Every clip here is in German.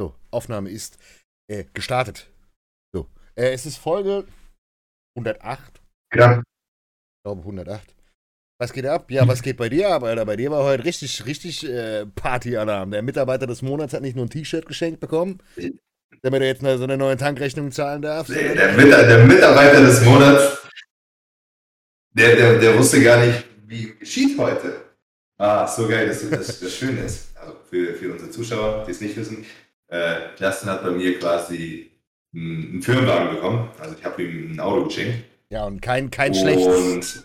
So, Aufnahme ist äh, gestartet. So, äh, es ist Folge 108. Ja. Ich glaube 108. Was geht ab? Ja, was geht bei dir ab, Alter? Bei dir war heute richtig, richtig äh, Partyalarm. Der Mitarbeiter des Monats hat nicht nur ein T-Shirt geschenkt bekommen, damit er jetzt eine, so eine neue Tankrechnung zahlen darf. Der, der, Mit der Mitarbeiter des Monats, der, der, der wusste gar nicht, wie geschieht heute. Ah, so geil, dass das, das schön ist. Also für, für unsere Zuschauer, die es nicht wissen, äh, Justin hat bei mir quasi einen, Firmenwagen bekommen. Also ich habe ihm ein Auto geschenkt. Ja, und kein, kein schlechtes.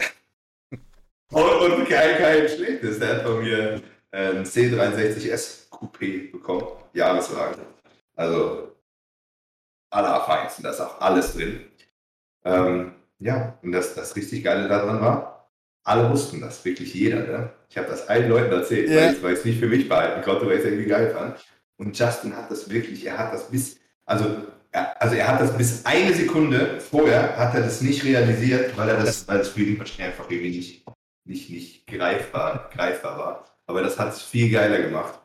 Und, und kein, kein schlechtes. Der hat bei mir äh, ein C63S Coupé bekommen. Jahreswagen. Also allerfeinsten, da ist auch alles drin. Ähm, ja, und das, das richtig Geile daran war, alle wussten das, wirklich jeder. Ne? Ich habe das allen Leuten erzählt, Ja. weil ich es nicht für mich behalten konnte, weil ich es irgendwie geil fand. Und Justin hat das wirklich, er hat das bis, also er, also er hat das bis eine Sekunde vorher, hat er das nicht realisiert, weil er das, weil das für ihn wahrscheinlich einfach irgendwie nicht, nicht, nicht greifbar, greifbar war. Aber das hat es viel geiler gemacht.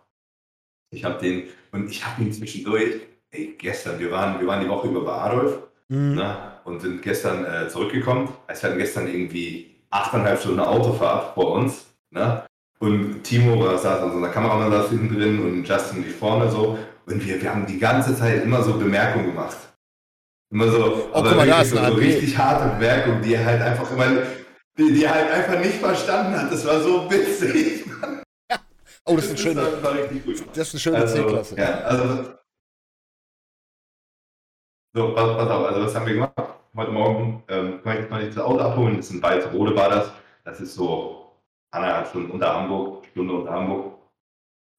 Ich habe den, und ich habe ihn zwischendurch, ey, gestern, wir waren, wir waren die Woche über bei Adolf, Mhm. ne, und sind gestern äh, zurückgekommen. Es hatten gestern irgendwie achteinhalb Stunden Autofahrt vor uns. Ne? Und Timo war, saß an so einer Kameramann saß hinten drin und Justin die vorne so. Und wir, wir haben die ganze Zeit immer so Bemerkungen gemacht. Immer so, Oh, guck mal, wirklich so, ein richtig harte Bemerkungen, die er halt einfach immer, die, die er halt einfach nicht verstanden hat. Das war so witzig. Oh, das ist eine schöne, war, war gut. das ist eine schöne Also, C-Klasse. ja, also. So, pass, pass auf, also was haben wir gemacht? Heute Morgen ähm, kann ich, kann ich das Auto abholen, das ist in Walsrode war das. Das ist so anderthalb Stunden unter Hamburg, Stunde unter Hamburg.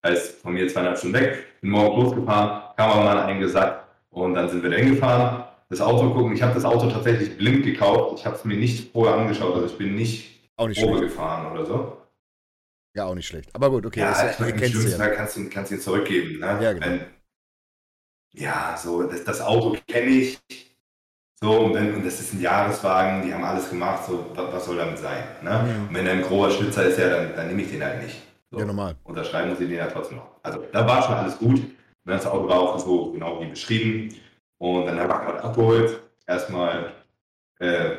Heißt von mir zweieinhalb Stunden weg. Bin morgen losgefahren, Kameramann eingesackt und dann sind wir da hingefahren. Das Auto gucken, ich habe das Auto tatsächlich blind gekauft. Ich habe es mir nicht vorher angeschaut, also ich bin nicht Auch nicht Probe schlecht. gefahren oder so. Ja, auch nicht schlecht. Aber gut, okay, Ja, das, ich meine, im ja. Kannst du, kannst ihn zurückgeben. Ne? Ja, genau. Wenn, ja, so, das, das Auto kenne ich. So, und, wenn, und das ist ein Jahreswagen, die haben alles gemacht, so, was, soll damit sein? Ne? Mhm. Und wenn er ein grober Schlitzer ist, ja, dann, dann nehme ich den halt nicht. So. Ja, normal. Unterschreiben muss ich den ja trotzdem noch. Also, da war schon alles gut. Und das Auto war auch so genau wie beschrieben. Und dann habe ich gerade abgeholt. Erstmal, äh,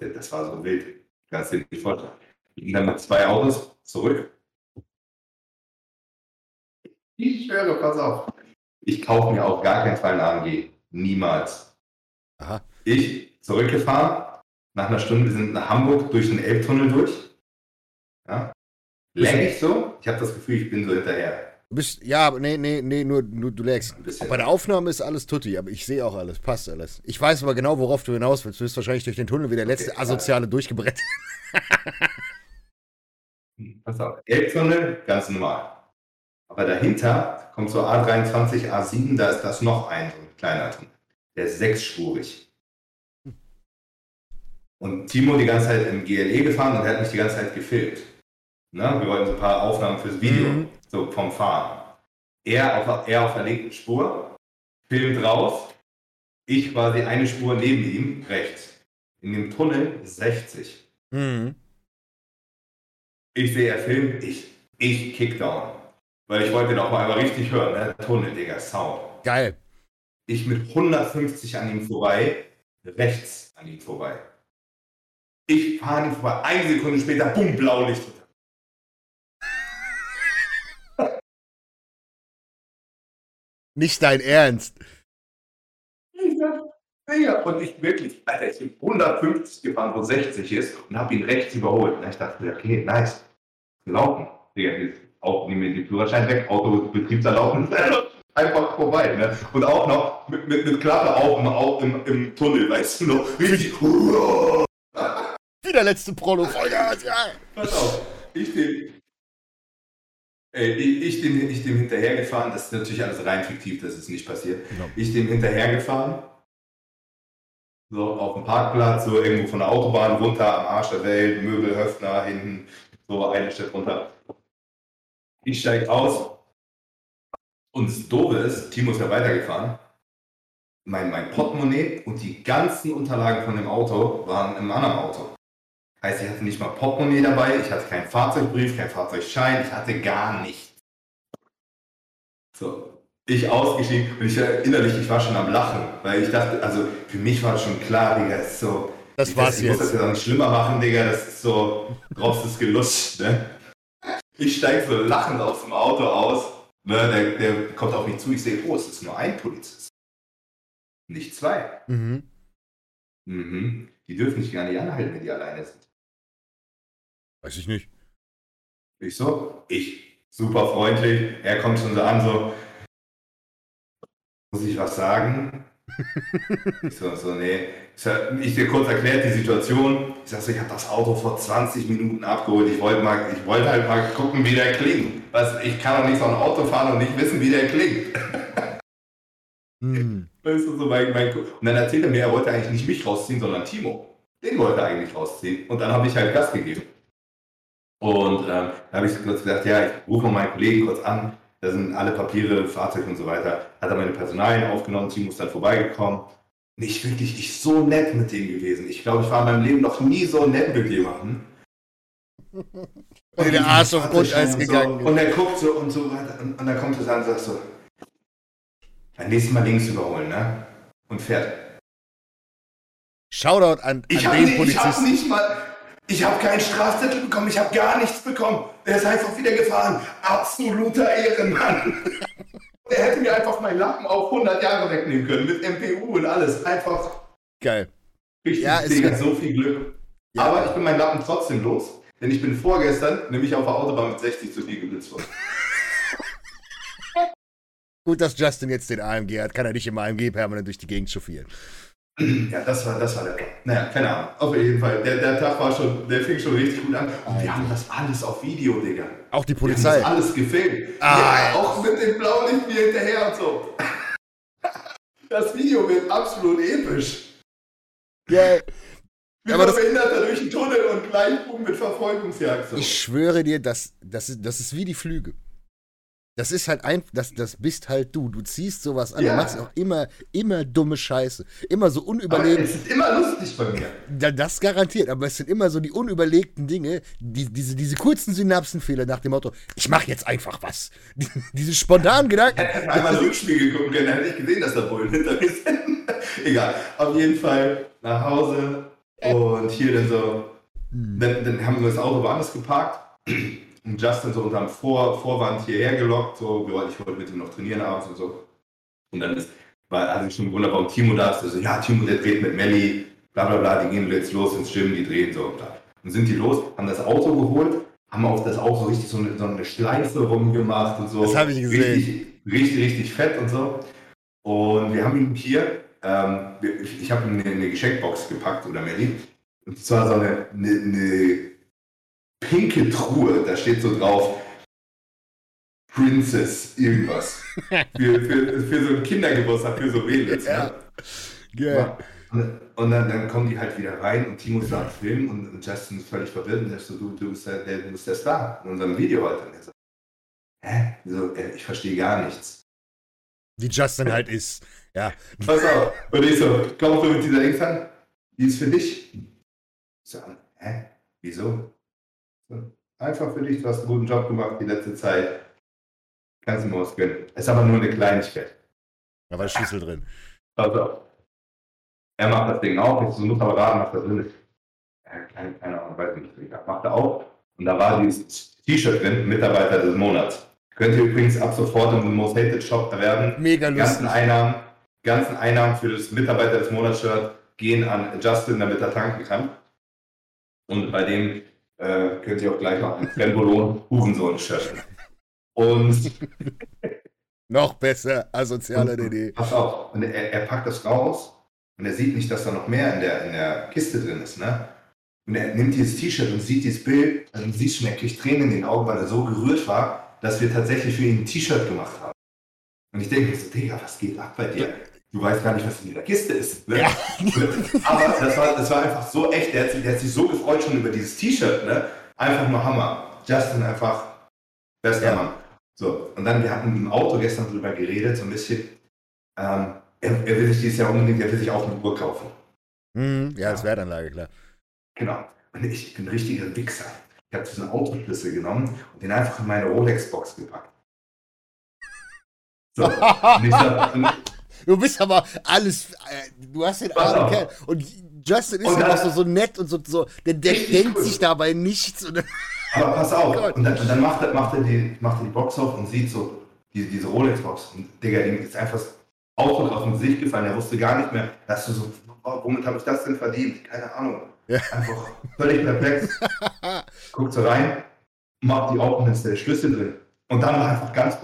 das war so wild. Kannst du dir nicht vorstellen. Und dann mit zwei Autos zurück. Ich schwöre, pass auf. Ich kaufe mir auf gar keinen Fall einen AMG. Niemals. Aha. Ich zurückgefahren. Nach einer Stunde, wir sind nach Hamburg durch den Elbtunnel durch. Ja. Lenk ich so. Ich habe das Gefühl, ich bin so hinterher. Du bist, ja, aber nee, nee, nee, nur, nur du lägst. Bei der Aufnahme ist alles tutti, aber ich sehe auch alles, passt alles. Ich weiß aber genau, worauf du hinaus willst. Du bist wahrscheinlich durch den Tunnel wie der letzte Okay, Asoziale durchgebrettet. Pass auf, Elbtunnel, ganz normal. Aber dahinter kommt so A23, A7, da ist das noch ein, so ein kleiner Tunnel. Der ist sechsspurig. Und Timo die ganze Zeit im GLE gefahren und er hat mich die ganze Zeit gefilmt. Ne? Wir wollten so ein paar Aufnahmen fürs Video, Mhm. so vom Fahren. Er auf, er auf der linken Spur, filmt raus, ich quasi eine Spur neben ihm, rechts. In dem Tunnel ist 60. Mhm. Ich sehe, er filmt, ich, ich Kickdown. Weil ich wollte noch mal einmal richtig hören, ne? Tunnel, Digga, Sound. Geil. Ich mit 150 an ihm vorbei, rechts an ihm vorbei. Ich fahre ihm vorbei, eine Sekunde später, bumm, Blaulicht. Nicht dein Ernst. Ich Digga, und ich wirklich, Alter, ich bin 150 gefahren, wo 60 ist und habe ihn rechts überholt. Und ich dachte, okay, nice. Gelaufen. Digga, jetzt auch nehmen wir den Führerschein weg, Auto Betriebserlaubnis. Einfach vorbei. Ne? Und auch noch mit, mit, mit Klappe auf im, auf im, im Tunnel, weißt du noch? Richtig. Wieder letzte Prolo. Vollgas, ja. Pass auf, ich dem, ey, ich, ich, dem, ich dem hinterhergefahren, das ist natürlich alles rein fiktiv, das ist nicht passiert. Genau. Ich dem hinterhergefahren, so auf dem Parkplatz, so irgendwo von der Autobahn runter, am Arsch der Welt, Möbel, Höfner, hinten, so eine Stück runter. Ich steige aus und das Doofe ist, Timo ist ja weitergefahren. Mein, mein Portemonnaie und die ganzen Unterlagen von dem Auto waren im anderen Auto. Heißt, ich hatte nicht mal Portemonnaie dabei, ich hatte keinen Fahrzeugbrief, keinen Fahrzeugschein, ich hatte gar nichts. So, Ich ausgestiegen und ich war innerlich, ich war schon am Lachen, weil ich dachte, also für mich war schon klar, Digga, ist so. Das ich, war's ich muss jetzt. das ja nicht schlimmer machen, Digga, das ist so, drauf ist gelutscht, ne? Ich steige so lachend aus dem Auto aus, ne? Der, der kommt auf mich zu, ich sehe, oh, es ist nur ein Polizist. Nicht zwei. Mhm. Mhm. Die dürfen dich gar nicht anhalten, wenn die alleine sind. Weiß ich nicht. Ich so, ich, super freundlich. Er kommt schon so an, so, muss ich was sagen? ich so, so, nee. Ich, sag, ich dir kurz erklärt die Situation. Ich sag so, ich habe das Auto vor 20 Minuten abgeholt. Ich wollte mal, ich wollte halt mal gucken, wie der klingt. Was, ich kann doch nicht so ein Auto fahren und nicht wissen, wie der klingt. Hm. Weißt du, so mein, mein, und dann erzählt er mir, er wollte eigentlich nicht mich rausziehen, sondern Timo. Den wollte er eigentlich rausziehen. Und dann habe ich halt Gas gegeben. Und ähm, da habe ich kurz gesagt, ja, ich rufe mal meinen Kollegen kurz an. Da sind alle Papiere, Fahrzeug und so weiter. Hat er meine Personalien aufgenommen, Timo ist dann vorbeigekommen. Nicht wirklich, ich so nett mit dem gewesen. Ich glaube, ich war in meinem Leben noch nie so nett mit jemandem. Und der Arsch auf Grundeis und gegangen So, und er guckt so und so weiter. Und, und dann kommt er an und sagt so, beim nächsten Mal links überholen, ne? Und fährt. Shoutout an, an Ich den nicht, ich hab Polizisten. nicht mal, ich habe keinen Strafzettel bekommen, ich habe gar nichts bekommen. Der ist einfach wieder gefahren. Absoluter Ehrenmann. Der hätte mir einfach meinen Lappen auf 100 Jahre wegnehmen können, mit MPU und alles. Einfach Geil. richtig, Ja, Digga, so viel Glück. Ja. Aber ich bin meinen Lappen trotzdem los, denn ich bin vorgestern nämlich auf der Autobahn mit 60 zu dir geblitzt worden. Gut, dass Justin jetzt den AMG hat, kann er nicht im AMG permanent durch die Gegend chauffieren. Ja, das war, das war der Plan. Naja, keine Ahnung. Auf jeden Fall. Der, der Tag war schon, der fing schon richtig gut an. Und wir haben das alles auf Video, Digga. Auch die Wir haben Polizei. das alles gefilmt. Ah, ja, auch mit dem Blaulicht mir hinterher und so. Das Video wird absolut episch. Geil. Wie Aber das- Behinderter durch den Tunnel und gleich mit Verfolgungsjagd. So. Ich schwöre dir, das, das, ist, das ist wie die Flüge. Das ist halt ein, das, das bist halt du. Du ziehst sowas an. Ja. Du machst auch immer, immer dumme Scheiße. Immer so unüberlegt. es ist immer lustig bei mir. Da- Das garantiert, aber es sind immer so die unüberlegten Dinge, die, diese, diese kurzen Synapsenfehler nach dem Motto, ich mach jetzt einfach was. Die, diese spontanen Gedanken. Hätte einmal Rückspiegel gucken können, dann hätte ich gesehen, dass da Bullen hinter mir sind. Egal. Auf jeden Fall nach Hause und hier dann so Hm. Dann, dann haben wir das Auto woanders geparkt und Justin so unterm Vor Vorwand hierher gelockt. So, wir wollten- ich wollte mit ihm noch trainieren abends und so. Und dann ist, war, hatte ich schon gewundert, warum Timo da ist. Also, ja, Timo, der dreht mit Melli, bla bla bla, die gehen jetzt los ins Gym, die drehen so. Bla. Dann sind die los, haben das Auto geholt, haben auf das Auto richtig so eine, so eine Schleife rumgemacht und so. Das habe ich gesehen. Richtig, richtig, richtig fett und so. Und wir haben ihm hier, ähm, ich, ich habe ihm eine, eine Geschenkbox gepackt, oder Melli. Und zwar so eine, eine, eine pinke Truhe, da steht so drauf Princess irgendwas. für, für, für so einen Kindergeburtstag, für so Mädels. Ja. Ne? Geil. Und, und dann, dann kommen die halt wieder rein und Timo sagt Film und, Justin ist völlig verwirrt und sagt so, du, du, bist der, der, du bist der Star in unserem Video heute. Und er sagt, hä? So, äh, ich verstehe gar nichts. Wie Justin halt ist. Ja. Pass auf. Und ich so, komm so mit dieser Dings an. Die ist für dich. Ich so, hä? Wieso? Einfach für dich, du hast einen guten Job gemacht die letzte Zeit. Kannst du mir was gönnen. Ist aber nur eine Kleinigkeit. Da war Schlüssel drin. Auf. Er macht das Ding auf, ich so, muss aber raten, was da drin ist. Keine, keine Ahnung, weiß nicht. Egal. Macht er auf und da war dieses T-Shirt drin, Mitarbeiter des Monats. Könnt ihr übrigens ab sofort im Most Hated Shop erwerben. Mega Die ganzen lustig. Einnahmen, ganzen Einnahmen für das Mitarbeiter des Monats-Shirt gehen an Justin, damit er tanken kann. Und bei dem äh, könnt ihr auch gleich noch ein Fremdbelohn Hurensohn-Shirt. Und Noch besser, asozialer DD. Pass auf, und er, er packt das raus und er sieht nicht, dass da noch mehr in der, in der Kiste drin ist, ne? Und er nimmt dieses T-Shirt und sieht dieses Bild und siehst er kriegt Tränen in den Augen, weil er so gerührt war, dass wir tatsächlich für ihn ein T-Shirt gemacht haben. Und ich denke mir so, Digga, was geht ab bei dir? Du weißt gar nicht, was in dieser Kiste ist. Ne? Ja. Aber das war, das war einfach so echt, der hat, sich, der hat sich so gefreut schon über dieses T-Shirt, ne? Einfach nur Hammer. Justin einfach bester Ja. Mann. So, und dann, wir hatten im Auto gestern drüber geredet, so ein bisschen. Ähm, er, er will sich dieses Jahr unbedingt, er will sich auch eine Uhr kaufen. Hm, ja, als Wertanlage, klar. Genau. Und ich bin ein richtiger Wichser. Ich habe diesen Autoschlüssel genommen und den einfach in meine Rolex-Box gepackt. So, und ich sag, Du bist aber alles, äh, du hast den armen. Kerl. Und Justin ist Und ja dann- auch so, so nett und so, so der, der denkt cool. sich dabei nichts. Aber pass auf. Gott. Und dann, und dann macht, er, macht, er die, macht er die Box auf und sieht so diese, diese Rolex-Box. Und Digga, ihm ist einfach das Ausdruck auf dem Gesicht gefallen. Er wusste gar nicht mehr, dass du so, oh, womit habe ich das denn verdient? Keine Ahnung. Ja. Einfach völlig perplex. Guckt so rein, macht die auf und ist der Schlüssel drin. Und dann war einfach ganz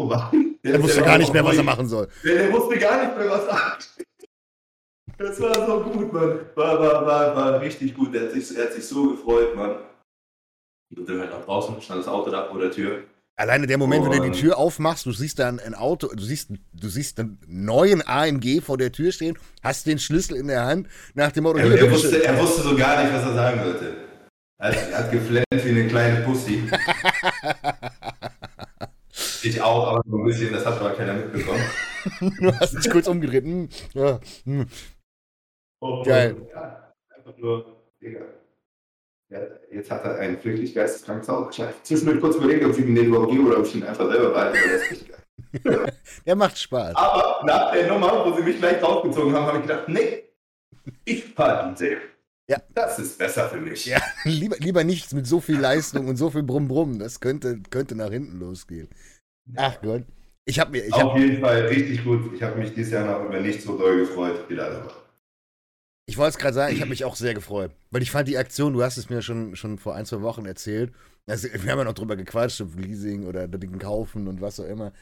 vorbei. er wusste gar nicht mehr, was er machen soll. Der, der wusste gar nicht mehr, was er Das war so gut, Mann. War, war, war, war richtig gut. Er hat, sich, er hat sich so gefreut, Mann. Und dann halt nach draußen, stand das Auto da vor der Tür. Alleine der Moment, wenn du die Tür aufmachst, du siehst da ein, Auto, du siehst, du siehst einen neuen AMG vor der Tür stehen, hast den Schlüssel in der Hand, nach dem Motto, Er, er, wusste, er wusste so gar nicht, was er sagen sollte. Er hat, er hat geflennt wie eine kleine Pussy. Ich auch, aber so ein bisschen, das hat aber keiner mitbekommen. du hast dich kurz umgedreht. Hm, ja, hm. Und, Geil. Ja, einfach nur, Digga. Ja, jetzt hat er ein wirklich geisteskrankes Auto. Ich habe zwischendurch kurz überlegt, ob ich ihm den überhaupt gebe oder ob ich ihn einfach selber behalte. aber Das ist nicht geil. Der macht Spaß. Aber nach der Nummer, wo sie mich gleich rausgezogen haben, habe ich gedacht, nee, ich fahre DJ. Ja. Das ist besser für mich. Ja, lieber, lieber nichts mit so viel Leistung und so viel Brumm-Brumm. Das könnte, könnte nach hinten losgehen. Ach Gott. Ich habe mir, ich Auf hab, jeden Fall richtig gut. Ich habe mich dieses Jahr noch über nichts so doll gefreut wie darüber. ich wollte es gerade sagen, ich habe mich auch sehr gefreut. Weil ich fand die Aktion, du hast es mir schon, schon vor ein, zwei Wochen erzählt. Also, wir haben ja noch drüber gequatscht, ob Leasing oder Ding kaufen und was auch immer.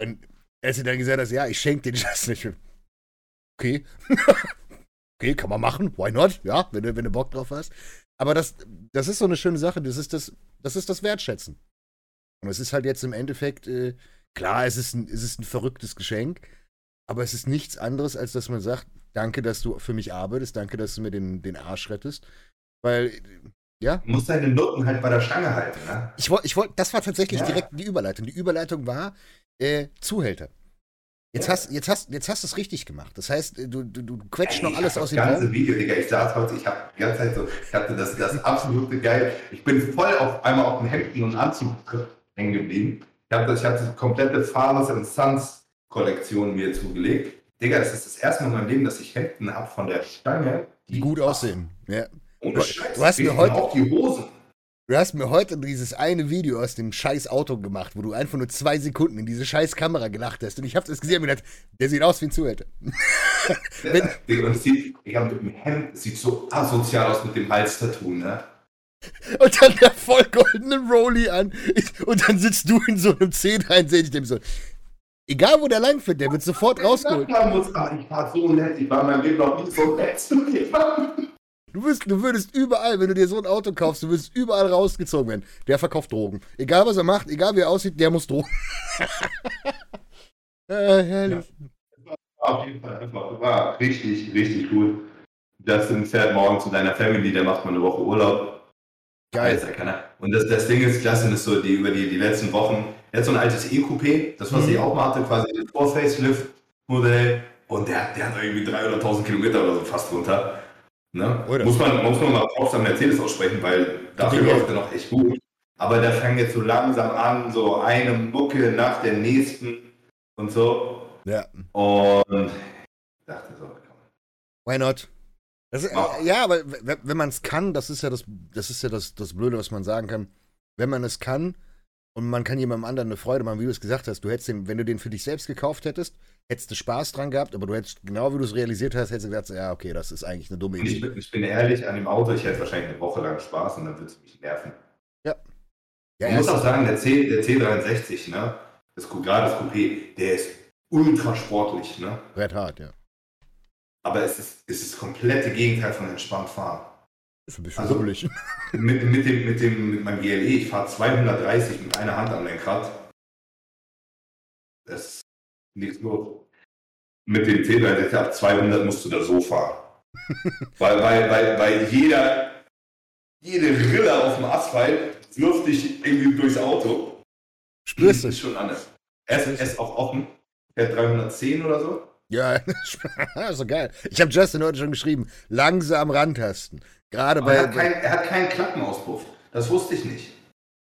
Und als du dann gesagt hast, ja, ich schenke den Just nicht. Okay. okay, kann man machen. Why not? Ja, wenn du, wenn du Bock drauf hast. Aber das, das ist so eine schöne Sache. Das ist das, das ist das Wertschätzen. Und es ist halt jetzt im Endeffekt, äh, klar, es ist, ein, es ist ein verrücktes Geschenk, aber es ist nichts anderes, als dass man sagt, danke, dass du für mich arbeitest, danke, dass du mir den, den Arsch rettest. Weil, äh, ja, Du musst deine Noten halt bei der Stange halten, ne? ich wollte, ich wollt, das war tatsächlich Ja. direkt die Überleitung. Die Überleitung war äh, Zuhälter. Jetzt Ja. hast, jetzt hast, jetzt hast du es richtig gemacht. Das heißt, äh, du, du, du quetscht Ey, noch alles aus das dem ganze Raum. Video, Digga, ich saß heute, ich habe die ganze Zeit so, ich hatte das, das absolute geil. Ich bin voll auf einmal auf dem Hemden und Anzug hängen geblieben. Ich habe das, ich hab die komplette Fathers and Sons Kollektion mir zugelegt. Digga, das ist das erste Mal in meinem Leben, dass ich Hemden habe von der Stange, Die gut aussehen. Ja. Ohne Du- Scheiß. du hast mir heute- auch die Hosen. Du hast mir heute dieses eine Video aus dem scheiß Auto gemacht, wo du einfach nur zwei Sekunden in diese scheiß Kamera gelacht hast. Und ich habe das gesehen und mir gedacht, der sieht aus wie ein Zuhälter. Wenn- Digga, und es sieht, ich habe mit dem Hemd, es sieht so asozial aus mit dem Hals-Tattoo, ne? Und dann der voll goldene Rolli an. Ich, und dann sitzt du in so einem 1063, dem so. Egal wo der langfährt, der wird sofort rausgeholt. Ich war, ich war so nett, ich war in meinem Leben noch nie so nett zu jemandem. Du, wirst, du würdest überall, wenn du dir so ein Auto kaufst, du würdest überall rausgezogen werden. Der verkauft Drogen. Egal was er macht, egal wie er aussieht, der muss Drogen. äh, herrlich. Auf jeden Fall einfach, war richtig, richtig gut. Justin fährt morgen zu deiner Family, der macht mal eine Woche Urlaub. Geil. Ja keiner. Und das, das Ding ist, Justin ist so die, über die, die letzten Wochen, er hat so ein altes E-Coupé, das was Mhm. sie auch mal hatte, quasi das Vor-Facelift-Modell. Und der, der hat irgendwie 300.000 Kilometer oder so fast runter. Ne? Oder? Muss, man, muss man mal Props am Mercedes aussprechen, weil dafür läuft er noch echt gut. Aber der fängt jetzt so langsam an, so eine Mucke nach der nächsten und so. Ja. Und ich dachte so, komm. Why not? Ist, äh, ja, aber wenn man es kann, das ist ja das, das ist ja das, das Blöde, was man sagen kann. Wenn man es kann und man kann jemandem anderen eine Freude machen, wie du es gesagt hast, du hättest den, wenn du den für dich selbst gekauft hättest, hättest du Spaß dran gehabt, aber du hättest, genau wie du es realisiert hast, hättest du gedacht, so, ja, okay, das ist eigentlich eine dumme Und ich, Idee. bin- ich bin ehrlich, an dem Auto, ich hätte wahrscheinlich eine Woche lang Spaß und dann würde es mich nerven. Ja, Man muss erst- auch sagen, der, C, der C63, ne, das, gerade das Coupé, der ist ultra sportlich, ne? Red hart, ja. Aber es ist, es ist das komplette Gegenteil von entspannt fahren. Ist ein bisschen Also-. Mit, mit, dem, mit, dem, mit meinem GLE, ich fahre 230 mit einer Hand am Lenkrad. Das ist nichts los. Mit dem C63 ab 200 musst du da so fahren. weil, weil, weil, weil jeder, jede Rille auf dem Asphalt wirft dich irgendwie durchs Auto. Spürst du ist schon anders. Er ist, ist auch offen. Er hat 310 oder so. Ja, ist so geil. Ich habe Justin heute schon geschrieben, langsam rantasten. Gerade Aber er, bei, hat kein, er hat keinen Klappenauspuff. Das wusste ich nicht.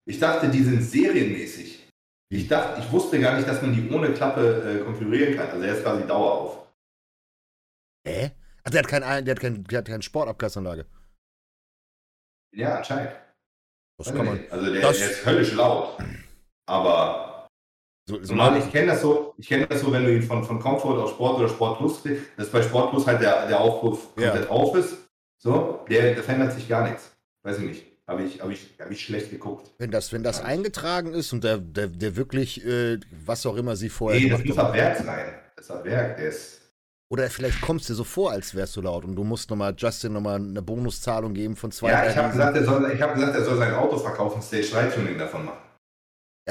Ich dachte, die sind serienmäßig. Ich dachte, ich wusste gar nicht, dass man die ohne Klappe äh, konfigurieren kann. Also er ist quasi Dauer auf. Hä? Ach, der hat, kein, der hat, kein, der hat keine Sportabgasanlage. Ja, anscheinend. Das kann man. Also der, das- der ist höllisch laut. Aber So, so normal, ich kenne das so, ich kenne das so, wenn du ihn von, von Comfort auf Sport oder Sport Plus kriegst, dass bei Sport Plus halt der, der Aufruf Ja. komplett auf ist. So, der, der verändert sich gar nichts. Weiß ich nicht. Habe ich, hab ich, hab ich schlecht geguckt. wenn das, wenn das eingetragen ist und der, der, der wirklich, äh, was auch immer sie vorher Nee, das muss ab Werk sein. Das ist ab Werk, der ist. Oder vielleicht kommst du dir so vor, als wärst du laut und du musst nochmal Justin nochmal eine Bonuszahlung geben von zwei, Ja, drei ich habe gesagt, er soll, ich hab gesagt, er soll sein Auto verkaufen, Stage 3 Tuning davon machen.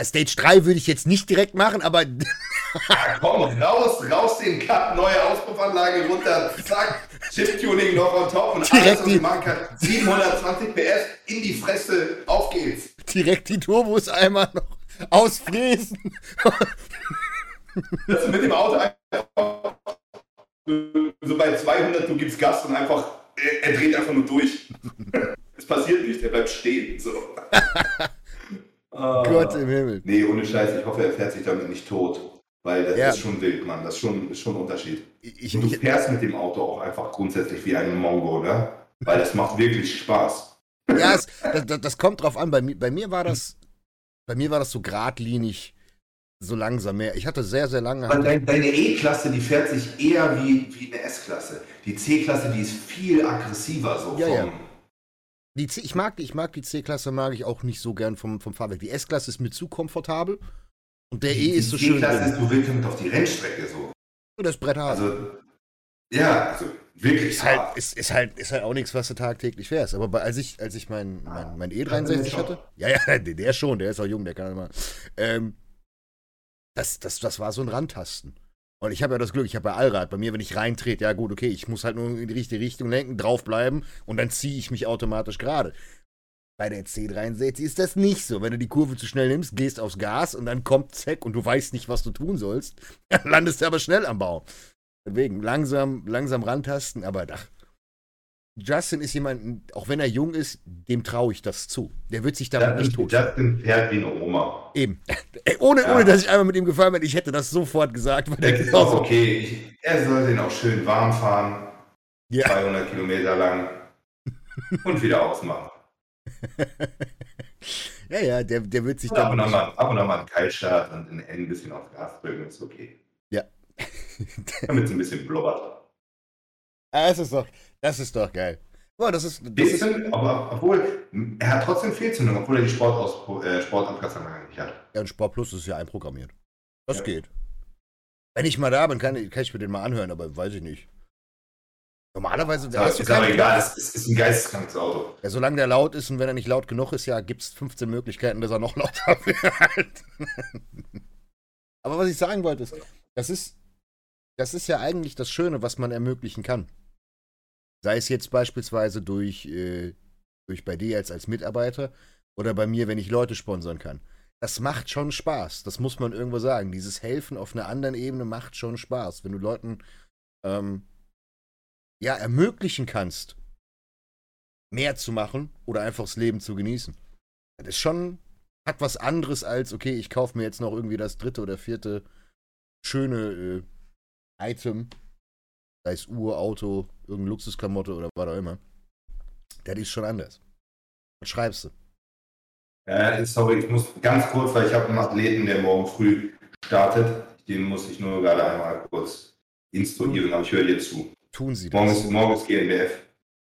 Stage 3 würde ich jetzt nicht direkt machen, aber Ja, komm, raus, raus den Cut, neue Auspuffanlage runter, zack, Chip-Tuning noch on top und Direkt alles, was die- du machen kannst. 720 PS in die Fresse, auf geht's. direkt die Turbos einmal noch ausfräsen. Dass du mit dem Auto einfach so bei 200, du gibst Gas und einfach, er, er dreht einfach nur durch. Es passiert nicht, er bleibt stehen. So. Ah. Gott im Himmel. Nee, ohne Scheiß, ich hoffe, er fährt sich damit nicht tot. Weil das Ja. ist schon wild, Mann. Das ist schon, ist schon ein Unterschied. Ich, Und du ich, fährst mit dem Auto auch einfach grundsätzlich wie ein Mongo, ne? Weil das macht wirklich Spaß. ja, es, das, das, kommt drauf an. Bei mir, bei mir war das, bei mir war das so geradlinig, so langsam mehr. Ich hatte sehr, sehr lange. Aber dein, deine E-Klasse, die fährt sich eher wie, wie eine S-Klasse. Die C-Klasse, die ist viel aggressiver so Ja, ja. Die C, ich mag die, ich mag die C-Klasse, mag ich auch nicht so gern vom, vom Fahrwerk. Die S-Klasse ist mir zu komfortabel. Und der E ist so die schön. C-Klasse ist, willst damit auf die Rennstrecke so. Das Brett hart. Also, ja, also wirklich ist halt, ist, ist halt, ist halt auch nichts, was du tagtäglich fährst. Aber bei, als ich, als ich mein, mein, mein Ja, E63 schon. hatte, ja, ja, der, der schon, der ist auch jung, der kann immer. Ähm, das, das, das war so ein Randtasten. Und ich habe ja das Glück, ich habe ja Allrad. Bei mir, wenn ich reintrete, ja gut, okay, ich muss halt nur in die richtige Richtung lenken, draufbleiben und dann ziehe ich mich automatisch gerade. Bei der C63 ist das nicht so. Wenn du die Kurve zu schnell nimmst, gehst aufs Gas und dann kommt Zeck und du weißt nicht, was du tun sollst, landest du aber schnell am Baum. Deswegen langsam, langsam rantasten, aber ach. Justin ist jemand, auch wenn er jung ist, dem traue ich das zu. Der wird sich damit nicht Justin, tot. Justin fährt wie eine Oma. Eben. Ohne, Ja. ohne, dass ich einmal mit ihm gefahren bin, ich hätte das sofort gesagt. Weil Das der ist auch genauso- okay. Ich, er soll den auch schön warm fahren. Ja. 200 Kilometer lang. Und wieder ausmachen. ja, ja, der, der wird sich Ab und, damit an mal, ab und an mal einen Kaltstart und in ein bisschen aufs Gas drücken, ist okay. Ja. Damit es ein bisschen blubbert. Ah, das ist doch, das ist doch geil. Boah, das ist, das ist Bisschen, aber obwohl, er hat trotzdem Fehlzündung, obwohl er die Sportaus äh, Sportabgasanlage nicht hat. ja, und Sport Plus ist ja einprogrammiert. Das Ja. geht. Wenn ich mal da bin, kann, ich- kann ich mir den mal anhören, aber weiß ich nicht. Normalerweise, Ist hast du ist aber egal, es ist, ist ein geisteskrankes Auto. Ja, solange der laut ist und wenn er nicht laut genug ist, ja, gibt es 15 Möglichkeiten, dass er noch lauter wird. Aber was ich sagen wollte, ist, das ist, das ist ja eigentlich das Schöne, was man ermöglichen kann. Sei es jetzt beispielsweise durch, äh, durch bei dir als, als Mitarbeiter oder bei mir, wenn ich Leute sponsern kann. Das macht schon Spaß, das muss man irgendwo sagen. Dieses Helfen auf einer anderen Ebene macht schon Spaß. Wenn du Leuten ähm, ja, ermöglichen kannst, mehr zu machen oder einfach das Leben zu genießen. Das ist schon, hat was anderes als, okay, ich kaufe mir jetzt noch irgendwie das dritte oder vierte schöne äh, Item, sei es Uhr, Auto, irgendeine Luxusklamotte oder was auch immer. Das ist schon anders. Was schreibst du? Äh, sorry, ich muss ganz kurz, weil ich habe einen Athleten, der morgen früh startet. Den muss ich nur gerade einmal kurz instruieren, aber ich höre dir zu. Tun sie Morgen das? ist, morgen ist GmbF.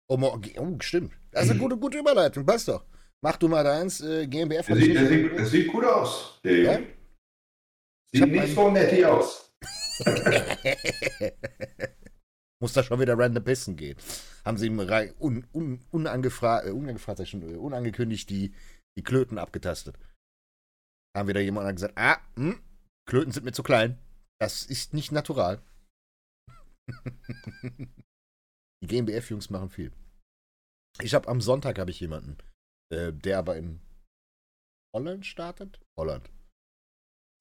Oh, mo- oh stimmt. Das ist eine gute, gute Überleitung, passt doch. Mach du mal deins, äh, GmbF. Der sieht, sieht, sieht gut aus, der Ja? Sieht nicht so nett aus. Muss da schon wieder random pissen gehen. Haben sie ihm un, un, unangefragt, äh, unangefragt, schon, äh, unangekündigt die, die Klöten abgetastet. Haben wieder jemand gesagt, ah, hm, Klöten sind mir zu klein. Das ist nicht natural. die GmbF-Jungs machen viel. Ich habe am Sonntag habe ich jemanden, äh, der aber in Holland startet. Holland.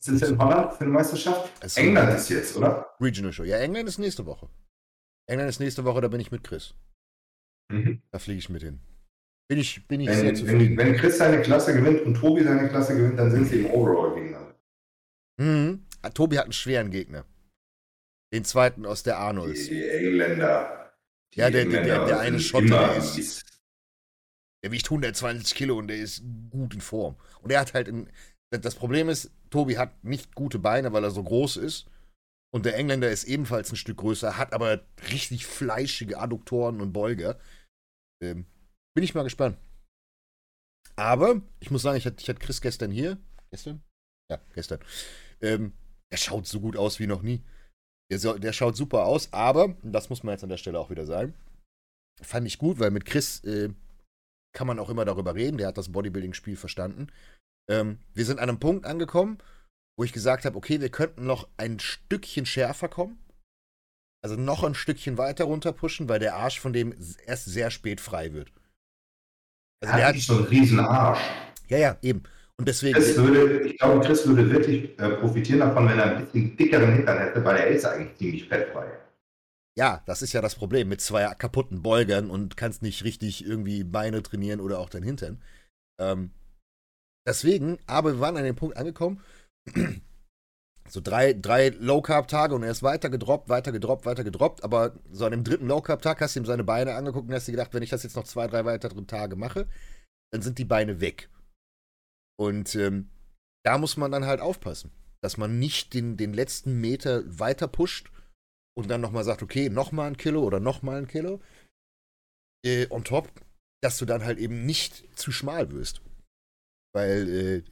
Sind Sie in Holland für eine Meisterschaft? Es- England ist jetzt, oder? Regional Show. Ja, England ist nächste Woche. England ist nächste Woche, da bin ich mit Chris. Mhm. Da fliege ich mit hin. Bin ich, bin ich sehr Wenn, zufrieden. wenn, wenn Chris seine Klasse gewinnt und Tobi seine Klasse gewinnt, dann sind sie im Overall gegeneinander. Mhm. Ah, Tobi hat einen schweren Gegner. Den zweiten aus der Arnolds. Die, die Engländer. Die Ja, der- der- Engländer der eine sind Schotte, immer der ist-. Der wiegt 120 Kilo und der ist gut in Form. Und er hat halt ein, das Problem ist, Tobi hat nicht gute Beine, weil er so groß ist. Und der Engländer ist ebenfalls ein Stück größer, hat aber richtig fleischige Adduktoren und Beuger. Ähm, bin ich mal gespannt. Aber ich muss sagen, ich hatte, ich hatte Chris gestern hier. Gestern? Ja, gestern. Ähm, er schaut so gut aus wie noch nie. Der, der schaut super aus, aber, das muss man jetzt an der Stelle auch wieder sagen, fand ich gut, weil mit Chris äh, kann man auch immer darüber reden. Der hat das Bodybuilding-Spiel verstanden. Ähm, wir sind an einem Punkt angekommen, wo ich gesagt habe, okay, wir könnten noch ein Stückchen schärfer kommen. Also noch ein Stückchen weiter runter pushen, weil der Arsch von dem erst sehr spät frei wird. Also Er der hat so einen riesen Arsch. ja, ja, eben. Und deswegen, Chris würde, ich glaube, Chris würde wirklich äh, profitieren davon, wenn er ein bisschen dickeren Hintern hätte, weil er ist eigentlich ziemlich fettfrei. ja, das ist ja das Problem mit zwei kaputten Beugern und kannst nicht richtig irgendwie Beine trainieren oder auch dein Hintern. Ähm, deswegen, aber wir waren an dem Punkt angekommen, so drei, drei Low-Carb-Tage und er ist weiter gedroppt, weiter gedroppt, weiter gedroppt, aber so an dem dritten Low-Carb-Tag hast du ihm seine Beine angeguckt und hast dir gedacht, wenn ich das jetzt noch zwei, drei weitere Tage mache, dann sind die Beine weg. Und ähm, da muss man dann halt aufpassen, dass man nicht den, den letzten Meter weiter pusht und dann nochmal sagt, okay, nochmal ein Kilo oder nochmal ein Kilo äh, on top, dass du dann halt eben nicht zu schmal wirst. Weil äh,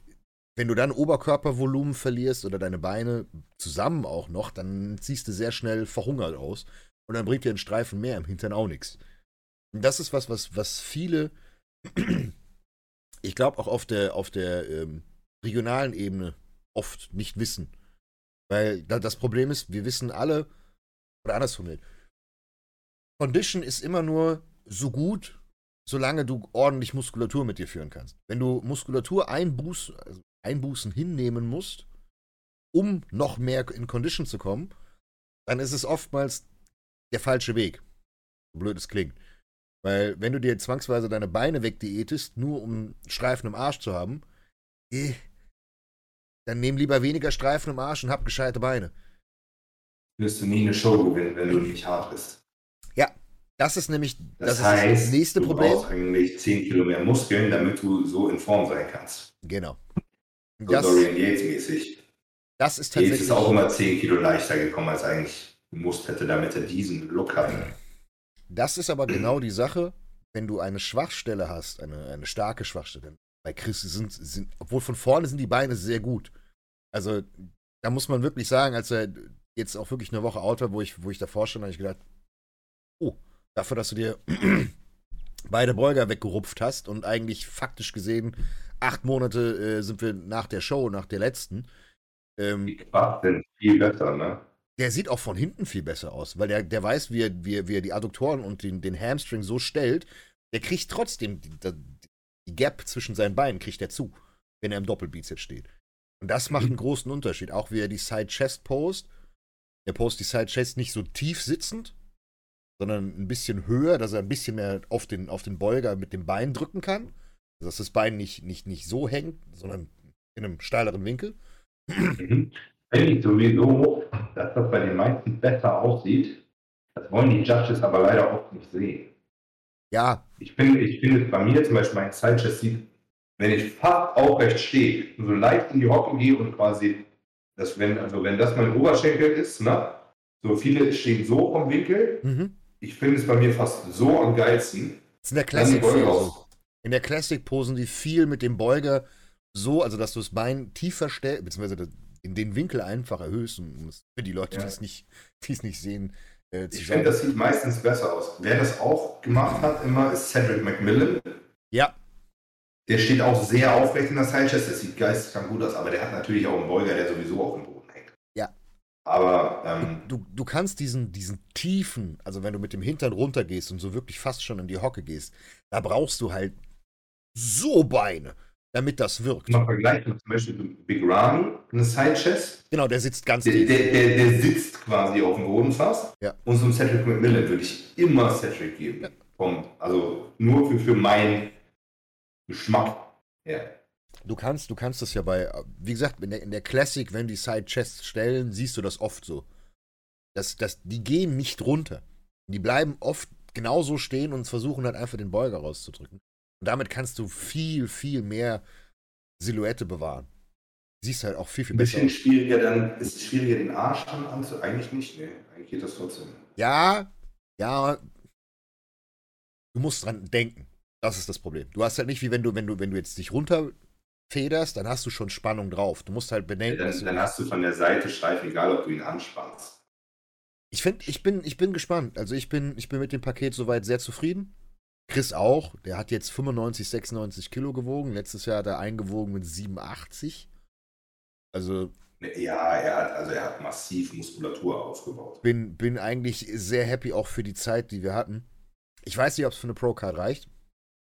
wenn du dann Oberkörpervolumen verlierst oder deine Beine zusammen auch noch, dann ziehst du sehr schnell verhungert aus und dann bringt dir ein Streifen mehr im Hintern auch nichts. Und das ist was, was, was viele, ich glaube auch auf der, auf der ähm, regionalen Ebene oft nicht wissen. Weil da, das Problem ist, wir wissen alle, oder anders formuliert, Condition ist immer nur so gut, solange du ordentlich Muskulatur mit dir führen kannst. Wenn du Muskulatur einbuß, also Einbußen hinnehmen musst, um noch mehr in Condition zu kommen, dann ist es oftmals der falsche Weg. So blöd es klingt. Weil wenn du dir zwangsweise deine Beine wegdiätest, nur um Streifen im Arsch zu haben, eh, dann nehm lieber weniger Streifen im Arsch und hab gescheite Beine. Wirst du nie eine Show gewinnen, wenn du nicht hart bist. Das ist nämlich Das, das, ist heißt, das nächste du Problem. brauchst eigentlich 10 Kilo mehr Muskeln, damit du so in Form sein kannst. Genau. So Das, Dorian Yates mäßig. das ist Yates tatsächlich. ist auch immer 10 Kilo leichter gekommen, als eigentlich gemusst hätte, damit er diesen Look hat. Das ist aber genau die Sache, wenn du eine Schwachstelle hast, eine, eine starke Schwachstelle. Bei Chris sind, sind, obwohl von vorne sind die Beine sehr gut. Also, da muss man wirklich sagen, als er jetzt auch wirklich eine Woche out war, wo ich, wo ich davor stand, habe ich gedacht, oh, dafür, dass du dir beide Beuger weggerupft hast und eigentlich faktisch gesehen acht Monate äh, sind wir nach der Show, nach der letzten. Ähm, Die sind viel besser, ne? der sieht auch von hinten viel besser aus, weil der, der weiß, wie er, wie, er, wie er die Adduktoren und den, den Hamstring so stellt, der kriegt trotzdem die, die, die Gap zwischen seinen Beinen, kriegt er zu, wenn er im Doppelbizeps steht. Und das macht einen großen Unterschied. Auch wie er die Side Chest post. Er post die Side Chest nicht so tief sitzend, sondern ein bisschen höher, dass er ein bisschen mehr auf den, auf den Beuger mit dem Bein drücken kann. Dass das Bein nicht, nicht, nicht so hängt, sondern in einem steileren Winkel. Mhm. Finde ich sowieso, dass das bei den meisten besser aussieht. Das wollen die Judges aber leider oft nicht sehen. Ja, Ich finde, ich finde bei mir zum Beispiel mein Sidechest sieht, wenn ich fast aufrecht stehe und so leicht in die Hocke gehe und quasi, das, wenn, also wenn das mein Oberschenkel ist, ne? So viele stehen so vom Winkel. mhm. Ich finde es bei mir fast so am geilsten. Das ist der Classic so. In der Classic posen die viel mit dem Beuger so, also dass du das Bein tiefer stellst, beziehungsweise in den Winkel einfach erhöhst, um es für die Leute, die Ja. es nicht, die es nicht sehen, äh, zu Ich finde, das sieht meistens besser aus. Wer das auch gemacht hat immer, ist Cedric McMillan. Ja, Der steht auch sehr aufrecht in der Sidechest. Das sieht geisteskrank gut aus, aber der hat natürlich auch einen Beuger, der sowieso auf dem Boden hängt. Ja. Aber ähm, du, du kannst diesen, diesen tiefen, also wenn du mit dem Hintern runtergehst und so wirklich fast schon in die Hocke gehst, da brauchst du halt so Beine, damit das wirkt. mal vergleichen zum Beispiel Big Ramy, eine Sidechest. Genau, der sitzt ganz Der, der, der, der sitzt quasi auf dem Boden fast. Ja. Und so ein Cedric McMillan würde ich immer Cedric geben. Vom, also nur für, für meinen Geschmack. Ja. Du kannst, du kannst das ja bei, wie gesagt, in der, in der Classic, wenn die Side Chests stellen, siehst du das oft so. Das, das, die gehen nicht runter. Die bleiben oft genauso stehen und versuchen halt einfach den Beuger rauszudrücken. Und damit kannst du viel, viel mehr Silhouette bewahren. Siehst halt auch viel, viel Ein besser bisschen aus. schwieriger dann, ist es schwieriger, den Arsch dann anzu... Eigentlich nicht, ne? Eigentlich geht das trotzdem. Ja, ja, du musst dran denken. Das ist das Problem. Du hast halt nicht wie wenn du, wenn du, wenn du jetzt dich runterfederst, dann hast du schon Spannung drauf. Du musst halt bedenken, dass Dann, dann hast du von der Seite Streifen, egal ob du ihn anspannst. Ich finde, ich bin, ich bin gespannt. Also ich bin, ich bin mit dem Paket soweit sehr zufrieden. Chris auch. Der hat jetzt 95, 96 Kilo gewogen. Letztes Jahr hat er eingewogen mit 87. Also Ja, er hat, also er hat massiv Muskulatur aufgebaut. bin, bin eigentlich sehr happy auch für die Zeit, die wir hatten. Ich weiß nicht, ob es für eine Pro-Card reicht.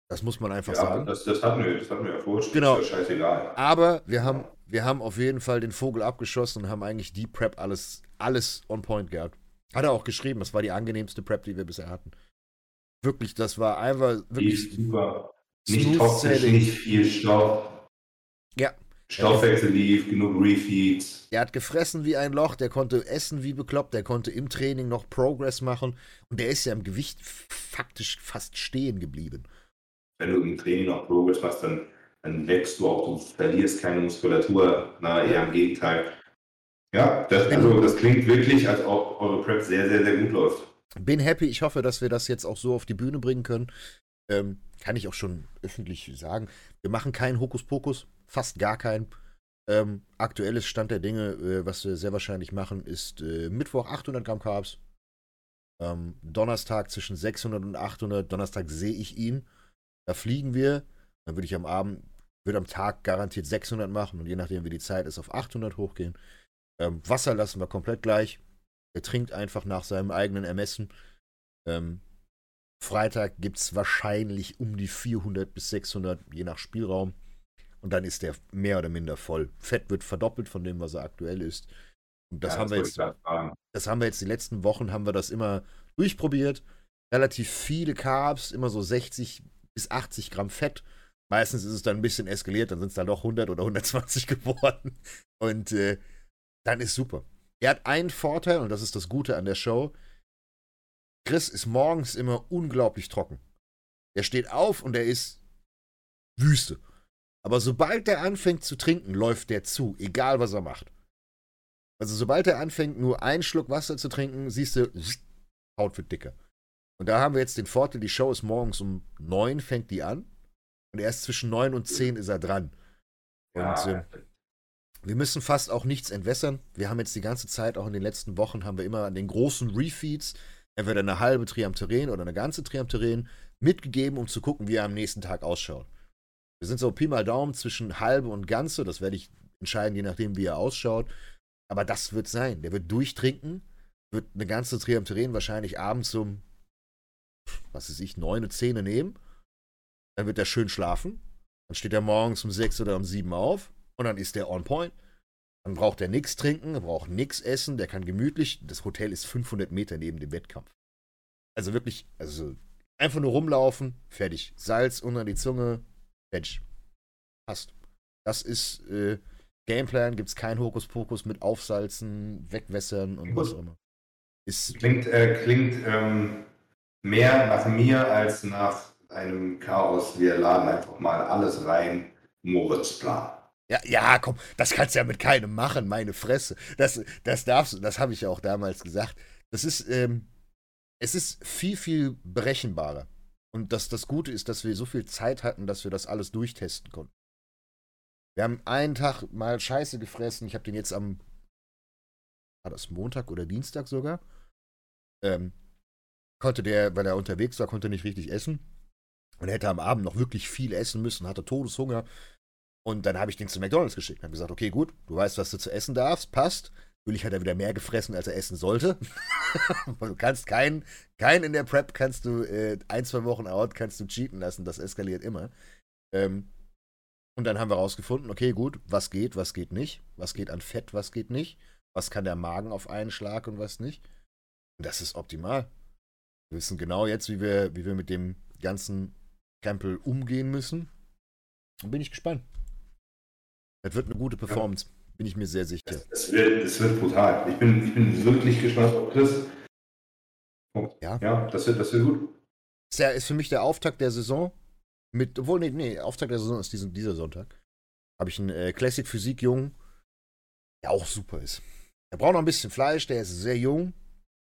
Das muss man einfach Ja, sagen. das, das hatten wir, das hatten wir ja vorher. schon. Genau. Ist ja scheißegal. Aber wir haben, wir haben auf jeden Fall den Vogel abgeschossen und haben eigentlich die Prep alles, alles on point gehabt. Hat er auch geschrieben, das war die angenehmste Prep, die wir bisher hatten. Wirklich, das war einfach Die wirklich ist super. Nicht toxisch, nicht viel Stoff. Ja. Stoffwechsel lief, genug Refeeds. Der hat gefressen wie ein Loch, der konnte essen wie bekloppt, der konnte im Training noch Progress machen und der ist ja im Gewicht faktisch fast stehen geblieben. Wenn du im Training noch Progress machst, dann, dann wächst du auch, du verlierst keine Muskulatur. Na, eher im Gegenteil. Ja, das, also, das klingt wirklich, als ob eure Prep sehr, sehr, sehr gut läuft. Bin happy, ich hoffe, dass wir das jetzt auch so auf die Bühne bringen können. Ähm, kann ich auch schon öffentlich sagen. Wir machen keinen Hokuspokus, fast gar keinen. Ähm, aktuelles Stand der Dinge, äh, was wir sehr wahrscheinlich machen, ist äh, Mittwoch 800 Gramm Carbs. Ähm, Donnerstag zwischen 600 und 800. Donnerstag sehe ich ihn. Da fliegen wir. Dann würde ich am Abend, würde am Tag garantiert 600 machen und je nachdem, wie die Zeit ist, auf 800 hochgehen. Ähm, Wasser lassen wir komplett gleich. Er trinkt einfach nach seinem eigenen Ermessen. Ähm, Freitag gibt es wahrscheinlich um die 400 bis 600, je nach Spielraum. Und dann ist der mehr oder minder voll. Fett wird verdoppelt von dem, was er aktuell ist. Und das Ja, haben wir wollte jetzt das haben wir jetzt die letzten Wochen, haben wir das immer durchprobiert. Relativ viele Carbs, immer so 60 bis 80 Gramm Fett. Meistens ist es dann ein bisschen eskaliert, dann sind es dann doch 100 oder 120 geworden. Und äh, dann ist super. Er hat einen Vorteil, und das ist das Gute an der Show. Chris ist morgens immer unglaublich trocken. Er steht auf und er ist Wüste. Aber sobald er anfängt zu trinken, läuft der zu, egal was er macht. Also sobald er anfängt, nur einen Schluck Wasser zu trinken, siehst du, Haut wird dicker. Und da haben wir jetzt den Vorteil, die Show ist morgens um neun, fängt die an. Und erst zwischen neun und zehn ist er dran. Und Ja, ähm, wir müssen fast auch nichts entwässern. Wir haben jetzt die ganze Zeit, auch in den letzten Wochen, haben wir immer an den großen Refeeds entweder eine halbe Triamterän oder eine ganze Triamterän mitgegeben, um zu gucken, wie er am nächsten Tag ausschaut. Wir sind so Pi mal Daumen zwischen halbe und ganze. Das werde ich entscheiden, je nachdem, wie er ausschaut. Aber das wird sein. Der wird durchtrinken, wird eine ganze Triamterän wahrscheinlich abends um, was weiß ich, neun, zehn nehmen. Dann wird er schön schlafen. Dann steht er morgens um sechs oder um sieben auf und dann ist der on point. Dann braucht er nichts trinken, er braucht nichts essen, der kann gemütlich. Das Hotel ist 500 Meter neben dem Wettkampf. Also wirklich, also einfach nur rumlaufen, fertig. Salz unter die Zunge, fertig. Passt. Das ist äh, Gameplan, gibt's kein Hokuspokus mit Aufsalzen, Wegwässern und was auch immer. Ist Klingt, äh, klingt ähm, mehr nach mir als nach einem Chaos. Wir laden einfach mal alles rein. Moritz-Plan. Ja, ja, komm, das kannst du ja mit keinem machen, meine Fresse. Das, das darfst du, das habe ich ja auch damals gesagt. Das ist, ähm, es ist viel, viel berechenbarer. Und das, das Gute ist, dass wir so viel Zeit hatten, dass wir das alles durchtesten konnten. Wir haben einen Tag mal Scheiße gefressen. Ich habe den jetzt am, war das Montag oder Dienstag sogar? Ähm, konnte der, weil er unterwegs war, konnte nicht richtig essen. Und er hätte am Abend noch wirklich viel essen müssen, hatte Todeshunger. Und dann habe ich den zu McDonalds geschickt und habe gesagt, okay, gut, du weißt, was du zu essen darfst, passt. Natürlich hat er wieder mehr gefressen, als er essen sollte. du kannst keinen, keinen in der Prep kannst du äh, ein, zwei Wochen out, kannst du cheaten lassen, das eskaliert immer. Ähm, und dann haben wir rausgefunden, okay, gut, was geht, was geht nicht, was geht an Fett, was geht nicht, was kann der Magen auf einen Schlag und was nicht. Und das ist optimal. Wir wissen genau jetzt, wie wir, wie wir mit dem ganzen Krempel umgehen müssen. Und bin ich gespannt. Das wird eine gute Performance, bin ich mir sehr sicher. Es wird, es wird brutal. Ich bin, ich bin wirklich gespannt auf Chris. Ja. Ja, das wird, das wird gut. Ist, ja, ist für mich der Auftakt der Saison. Mit, obwohl, nee, nee, Auftakt der Saison ist diesen, dieser Sonntag. Habe ich einen äh, Classic Physik Jungen, der auch super ist. Er braucht noch ein bisschen Fleisch, der ist sehr jung,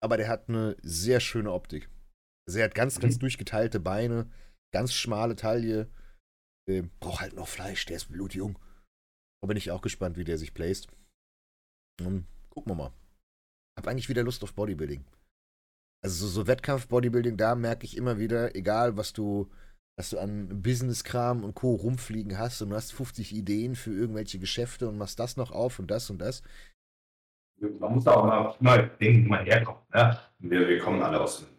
aber der hat eine sehr schöne Optik. Also er hat ganz, ganz Mhm. durchgeteilte Beine, ganz schmale Taille. Äh, braucht halt noch Fleisch, der ist blutjung. Da bin ich auch gespannt, wie der sich placed. Und gucken wir mal. Hab eigentlich wieder Lust auf Bodybuilding. Also so, so Wettkampf-Bodybuilding, da merke ich immer wieder, egal was du, was du an Business-Kram und Co. rumfliegen hast und du hast 50 Ideen für irgendwelche Geschäfte und machst das noch auf und das und das. Man muss da auch mal, mal denken, wo man herkommt. Ne? Wir, wir kommen alle aus dem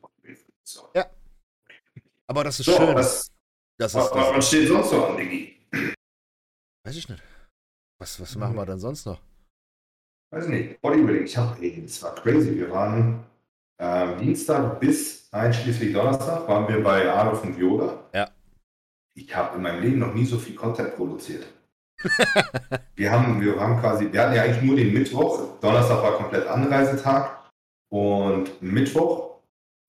so. Aber das ist So, schön. was, das was, ist, das, was steht sonst so an, Diggi? weiß ich nicht. Was, was machen wir dann sonst noch? Weiß ich nicht. Bodybuilding. Ich hab, ey, das war crazy. Wir waren ähm, Dienstag bis einschließlich Donnerstag waren wir bei Adolf und Viola. Ja. Ich habe in meinem Leben noch nie so viel Content produziert. wir, haben, wir haben quasi, wir hatten ja eigentlich nur den Mittwoch. Donnerstag war komplett Anreisetag und Mittwoch.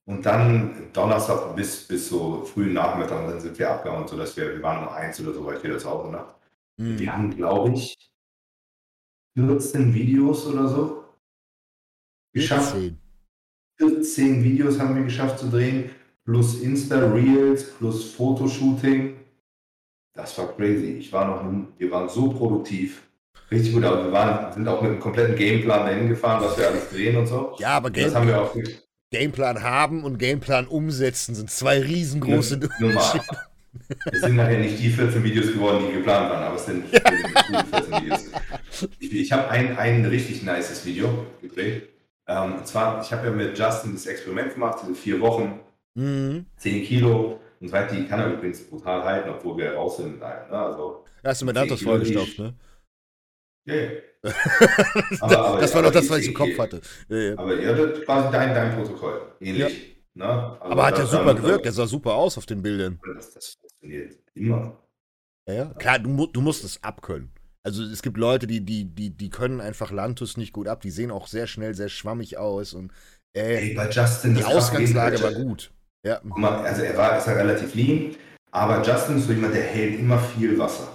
Und dann Donnerstag bis, bis so frühen Nachmittag, und dann sind wir abgehauen, sodass wir, wir waren um eins oder so weit wieder zu Hause. Ne? Hm. Wir haben, glaube ich, 14 Videos oder so geschafft. 14. 14 Videos haben wir geschafft zu drehen, plus Insta-Reels, plus Fotoshooting. Das war crazy. Ich war noch, wir waren so produktiv. Richtig gut, aber wir waren, sind auch mit einem kompletten Gameplan dahin gefahren, was wir alles drehen und so. Ja, aber Das Game, haben wir auch Gameplan haben und Gameplan umsetzen sind zwei riesengroße normal. Es sind nachher nicht die 14 Videos geworden, die geplant waren, aber es sind, gute 14 Videos. Ich, ich habe ein, ein richtig nices Video gedreht. Ähm, und zwar, ich habe ja mit Justin das Experiment gemacht, diese vier Wochen, Mhm. 10 Kilo. Und seit die kann er übrigens brutal halten, obwohl wir raus sind. Nein, ne? Also, Da hast du mir Zehn Dantos Kilo vollgestopft, ne? ja, ja. Aber- aber- das war doch das, was ich- im Kopf hatte. Ja, ja. Aber ja, das ist quasi dein, dein Protokoll. Ähnlich. Ne? Also Aber hat ja das- super gewirkt, der sah super aus auf den Bildern. Das, das funktioniert immer. Ja, ja. Klar, du, du musst es abkönnen. Also es gibt Leute, die, die, die, die können einfach Lantus nicht gut ab. Die sehen auch sehr schnell sehr schwammig aus und äh, Ey, bei Justin, die Ausgangslage war gut. Ja. Guck mal, also er war, ist ja relativ lean, aber Justin ist so jemand, der hält immer viel Wasser.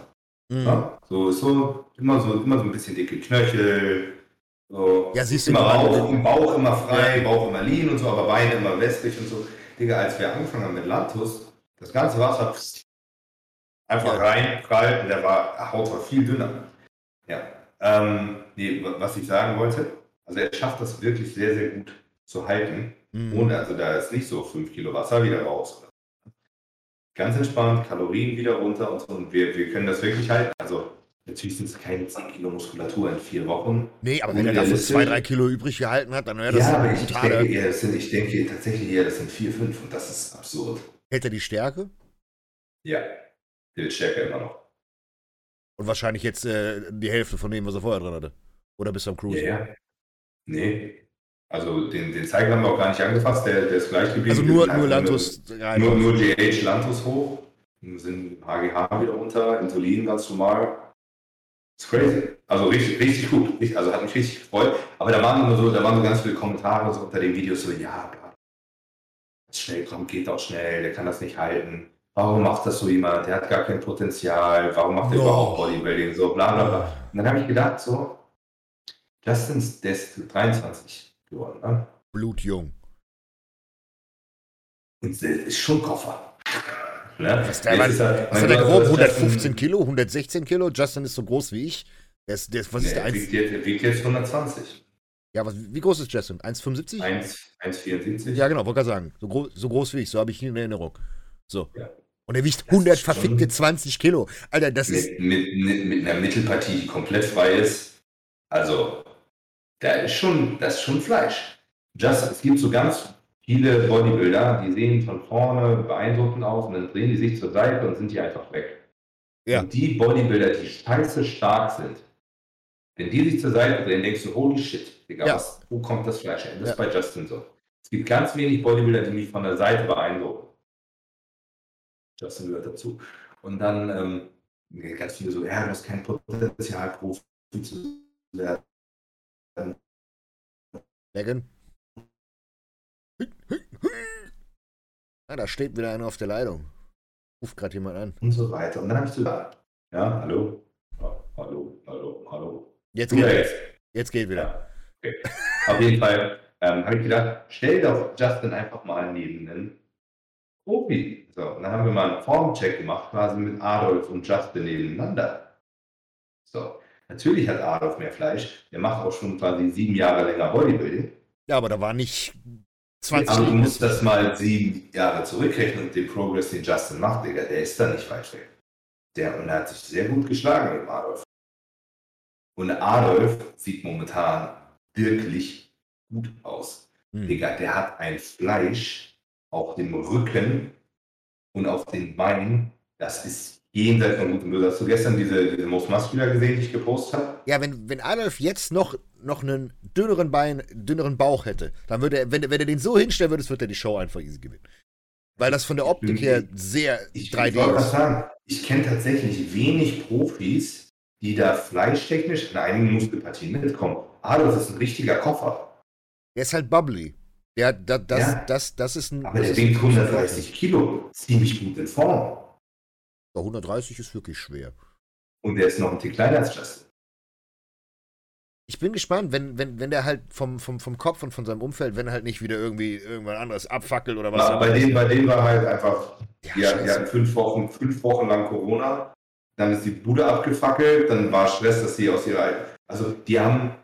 Mhm. Ne? So ist so immer so immer so ein bisschen dicke Knöchel. So, Ja, siehst du immer. Bauch, Bauch immer frei, Bauch immer lean und so, aber Beine immer westlich und so. Digga, als wir angefangen haben mit Lantus, das ganze Wasser einfach Ja. rein, und der war, Haut war viel dünner. Ja. Ähm, nee, wa- was ich sagen wollte, also er schafft das wirklich sehr, sehr gut zu halten. Mhm. Ohne, also da ist nicht so 5 Kilo Wasser wieder raus. Ganz entspannt, Kalorien wieder runter und so. Und wir, wir können das wirklich halten. Also natürlich sind es keine 10 Kilo Muskulatur in vier Wochen. Nee, aber wenn er Unrealistisch. zwei, drei Kilo übrig gehalten hat, dann wäre das ja, aber ich, denke eher, das sind, ich denke tatsächlich eher, das sind 4, 5 und das ist absurd. Hält er die Stärke? Ja, der wird stärker immer noch. Und wahrscheinlich jetzt äh, die Hälfte von dem, was er vorher drin hatte. Oder bis am Cruise. Ja, ja. Nee. Also den, den Zeiger haben wir auch gar nicht angefasst, der, der ist gleich geblieben. Also nur, sind nur Lantus rein. Nur, nur GH Lantus hoch. Dann sind HGH wieder runter, Insulin ganz normal. Das ist crazy. Also richtig, richtig gut. Also hat mich richtig gefreut. Aber da waren immer so, da waren so ganz viele Kommentare so unter den Videos so, ja, schnell kommt, geht auch schnell, der kann das nicht halten. Warum macht das so jemand? Der hat gar kein Potenzial. Warum macht er No. überhaupt Bodybuilding? So, bla bla bla. Und dann habe ich gedacht, so, Justin ist der ist 23 geworden, ne? Blutjung. Und der ist schon Koffer. Ne? Was, der ist er- was hat er Gott, grob? das ist 115 Kilo, 116 Kilo? Justin ist so groß wie ich. Der ist, der ist, was ist der? 1, wiegt, jetzt, wiegt jetzt 120. ja, was, wie groß ist Justin? 1,75? 1 1,74. Ja, genau, wollte gerade sagen. So, gro so groß wie ich, so habe ich ihn in Erinnerung. So. Ja. Und er wiegt Das 100 ist schon- verfickte 20 Kilo. Alter, das ist. Mit, mit, mit, mit einer Mittelpartie, die komplett frei ist. Also, da ist schon, das ist schon Fleisch. Just, es gibt so ganz viele Bodybuilder, die sehen von vorne beeindruckend aus und dann drehen die sich zur Seite und sind die einfach weg. Ja. Und die Bodybuilder, die scheiße stark sind, wenn die sich zur Seite drehen, denkst du, holy shit, Digga, Ja. was, wo kommt das Fleisch her? Das Ja. ist bei Justin so. Es gibt ganz wenig Bodybuilder, die mich von der Seite beeindrucken. Justin gehört dazu. Und dann, ähm, ganz viele so, ja, du hast kein Potenzial, Profi zu werden. Megan? Ah, da steht wieder einer auf der Leitung. Ruft gerade jemand an. Und so weiter. Und dann habe ich so gesagt, ja, hallo, hallo, hallo, hallo. Jetzt geht, ja jetzt. jetzt. jetzt geht wieder. Ja, okay. Auf jeden Fall ähm, habe ich gedacht, stell doch Justin einfach mal neben einen Profi. So, und dann haben wir mal einen Formcheck gemacht, quasi mit Adolf und Justin nebeneinander. So, natürlich hat Adolf mehr Fleisch. Der macht auch schon quasi sieben Jahre länger Bodybuilding. Ja, aber da war nicht 20 Aber du musst das mal sieben Jahre zurückrechnen und den Progress, den Justin macht, Digga, der ist da nicht weit weg. Der, und er hat sich sehr gut geschlagen mit Adolf. Und Adolf sieht momentan wirklich gut aus. Hm. Digga, der hat ein Fleisch auf dem Rücken und auf den Beinen. Das ist jenseits von gutem Böse. Hast du gestern diese, diese Most Muscular gesehen, die ich gepostet habe? Ja, wenn, wenn Adolf jetzt noch, noch einen dünneren Bein, dünneren Bauch hätte, dann würde er, wenn, wenn er den so hinstellen würde, würde er die Show einfach easy gewinnen. Weil das von der Optik her sehr Ich 3D wollte was ist. sagen. Ich kenne tatsächlich wenig Profis, die da fleischtechnisch in einigen Muskelpartien mitkommen. Adolf ist ein richtiger Koffer. Der ist halt bubbly. Der, da, das, Ja. das, das ist ein. Aber das der wiegt großer 130 Kilo. Ziemlich gut in Form. Vorteil. 130 ist wirklich schwer. Und der ist noch ein Tick kleiner als Justin. Ich bin gespannt, wenn, wenn, wenn der halt vom, vom, vom Kopf und von seinem Umfeld, wenn er halt nicht wieder irgendwie irgendwann anderes abfackelt oder was. Aber bei dem, bei dem war halt einfach, Ja, ja, die scheiße. hatten fünf Wochen, fünf Wochen lang Corona. Dann ist die Bude abgefackelt. Dann war Stress, dass sie aus ihrer, also die haben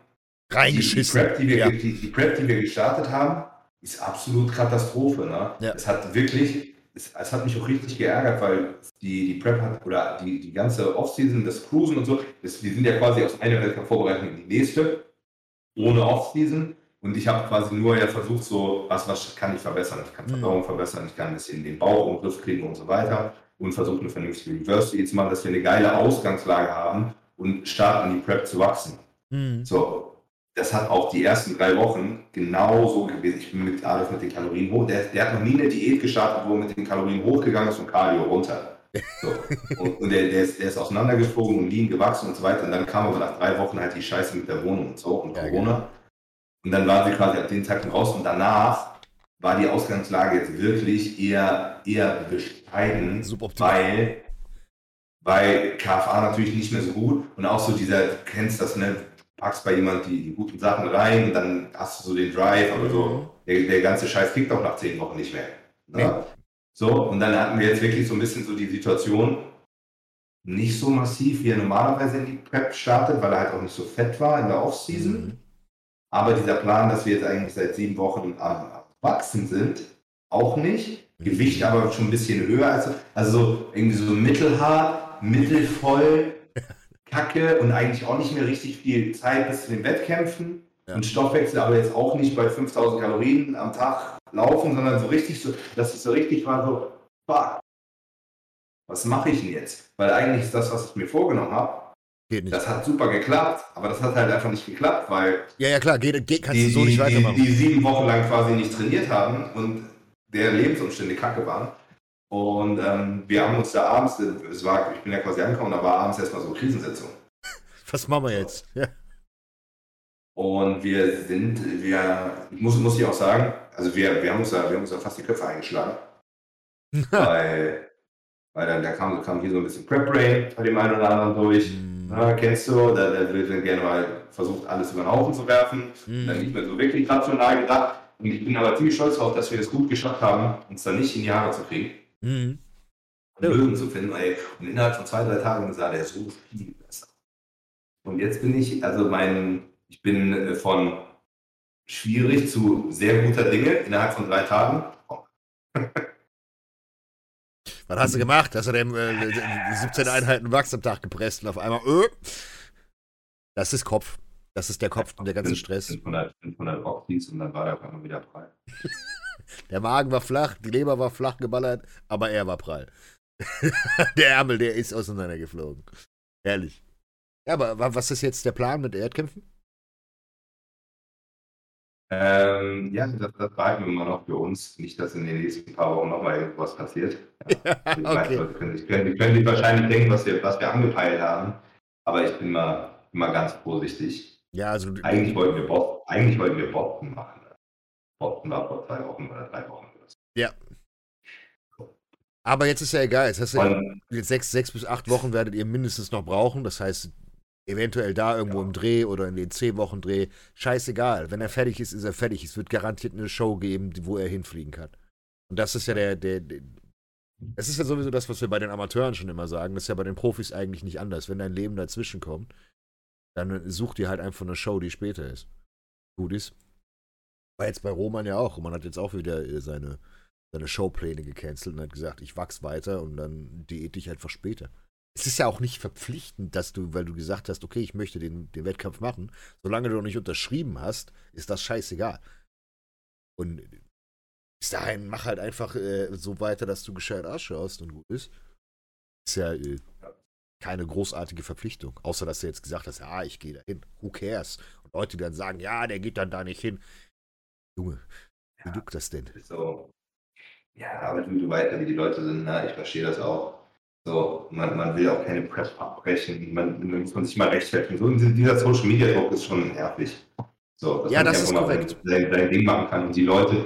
die, die, Reingeschissen. Prep, die, wir, ja. die, die Prep, die wir gestartet haben, ist absolut Katastrophe. Ne? Ja. Es hat wirklich, es, es hat mich auch richtig geärgert, weil die, die Prep hat, oder die, die ganze Offseason, das Cruisen und so, das, wir sind ja quasi aus einer Weltcup-Vorbereitung in die nächste, ohne Offseason. Und ich habe quasi nur ja versucht, so, was, was kann ich verbessern? Ich kann Mhm. Verdauung verbessern, ich kann ein bisschen den Bauch im Griff kriegen und so weiter. Und versucht eine vernünftige Reverse zu machen, dass wir eine geile Ausgangslage haben und starten, die Prep zu wachsen. Hm. So, das hat auch die ersten drei Wochen genauso gewesen. Ich bin mit Adolf mit den Kalorien hoch. Der, der hat noch nie eine Diät gestartet, wo er mit den Kalorien hochgegangen ist und Cardio runter. So. Und, und der, der, ist, der ist auseinandergeflogen und lean gewachsen und so weiter. Und dann kam aber nach drei Wochen halt die Scheiße mit der Wohnung und so und Ja, Corona. Und dann waren sie quasi ab den Zeitpunkt raus und danach war die Ausgangslage jetzt wirklich eher, eher bescheiden, weil, weil KFA natürlich nicht mehr so gut und auch so dieser, du kennst das, ne? Packst bei jemand die, die guten Sachen rein und dann hast du so den Drive, aber Mhm. so, der, der ganze Scheiß kickt auch nach zehn Wochen nicht mehr. Ne? Nee. So, und dann hatten wir jetzt wirklich so ein bisschen so die Situation, nicht so massiv, wie er normalerweise in die Prep startet, weil er halt auch nicht so fett war in der Offseason. Mhm. Aber dieser Plan, dass wir jetzt eigentlich seit sieben Wochen am Wachsen sind, auch nicht. Gewicht aber schon ein bisschen höher. als Also so irgendwie so mittelhart, mittelvoll, Kacke und eigentlich auch nicht mehr richtig viel Zeit bis zu den Wettkämpfen. Ja. Und Stoffwechsel aber jetzt auch nicht bei 5000 Kalorien am Tag laufen, sondern so richtig so, dass es so richtig war so, fuck, was mache ich denn jetzt? Weil eigentlich ist das, was ich mir vorgenommen habe, Geht nicht. das hat super geklappt, aber das hat halt einfach nicht geklappt, weil Ja, ja, klar, geht, geht, kannst die, du so die, nicht die, weitermachen. die sieben Wochen lang quasi nicht trainiert haben und deren Lebensumstände kacke waren. Und ähm, wir haben uns da abends, es war, ich bin ja quasi angekommen, da war abends erstmal so Krisensitzung. Was machen wir jetzt? Ja. Und wir sind, wir, muss, muss ich auch sagen, also wir, wir, haben uns da, wir haben uns da fast die Köpfe eingeschlagen. weil weil dann, da kam, kam hier so ein bisschen Prep Brain bei dem einen oder anderen durch. Hm. Na, kennst du, da, da wird dann gerne mal versucht, alles über den Haufen zu werfen. Hm. dann nicht mehr so wirklich rational gedacht. Und ich bin aber ziemlich stolz darauf, dass wir es gut geschafft haben, uns dann nicht in die Haare zu kriegen Hm. und. Löwen zu finden. Ey. Und innerhalb von zwei, drei Tagen sah der so viel besser. Und jetzt bin ich, also mein, ich bin äh, von schwierig zu sehr guter Dinge innerhalb von drei Tagen. Was hast du gemacht? Hast du dem äh, 17 Einheiten Wachs am Tag gepresst und auf einmal, öh. Das ist Kopf. Das ist der Kopf und der ganze Stress. 500, 500 Rockdies und dann war der auf einmal wieder frei. Der Magen war flach, die Leber war flach geballert, aber er war prall. der Ärmel, der ist auseinandergeflogen. Ehrlich. Ja, aber wa- was ist jetzt der Plan mit Erdkämpfen? Ähm, ja, das, das wir immer noch für uns. Nicht, dass in den nächsten paar Wochen nochmal irgendwas passiert. Ja, die okay. Leute können, sich- können, die können sich wahrscheinlich denken, was wir, was wir angepeilt haben. Aber ich bin mal, immer ganz vorsichtig. Ja, also Eigentlich wollten wir Boston, eigentlich wollten wir Boston machen. Boston war vor zwei Wochen oder drei Wochen. Ja. Aber jetzt ist ja egal. Jetzt hast du jetzt sechs, sechs bis acht Wochen werdet ihr mindestens noch brauchen. Das heißt, eventuell da irgendwo Ja. im Dreh oder in den zehn Wochen Dreh. Scheißegal. Wenn er fertig ist, ist er fertig. Es wird garantiert eine Show geben, wo er hinfliegen kann. Und das ist ja der, der, der es ist ja sowieso das, was wir bei den Amateuren schon immer sagen. Das ist ja bei den Profis eigentlich nicht anders. Wenn dein Leben dazwischen kommt, dann such dir halt einfach eine Show, die später ist. Gut ist. War jetzt bei Roman ja auch. Roman hat jetzt auch wieder äh, seine, seine Showpläne gecancelt und hat gesagt, ich wachs weiter und dann diäte ich einfach später. Es ist ja auch nicht verpflichtend, dass du, weil du gesagt hast, okay, ich möchte den, den Wettkampf machen, solange du noch nicht unterschrieben hast, ist das scheißegal. Und bis dahin mach halt einfach äh, so weiter, dass du gescheit ausschaust und gut ist. Ist ja äh, keine großartige Verpflichtung. Außer, dass du jetzt gesagt hast, ja, ich gehe da hin. Who cares? Und Leute, die dann sagen, ja, der geht dann da nicht hin. Junge, wie Ja. juckt das denn? So. Ja, aber du, du weißt ja, wie die Leute sind, ne? ich verstehe das auch. So, man, man will auch keine Prep abbrechen, man, man muss man sich mal rechtfertigen. So, dieser Social Media Druck ist schon nervig. So, dass Ja, man das ist einfach mal korrekt. Sein, sein Ding machen kann und die Leute,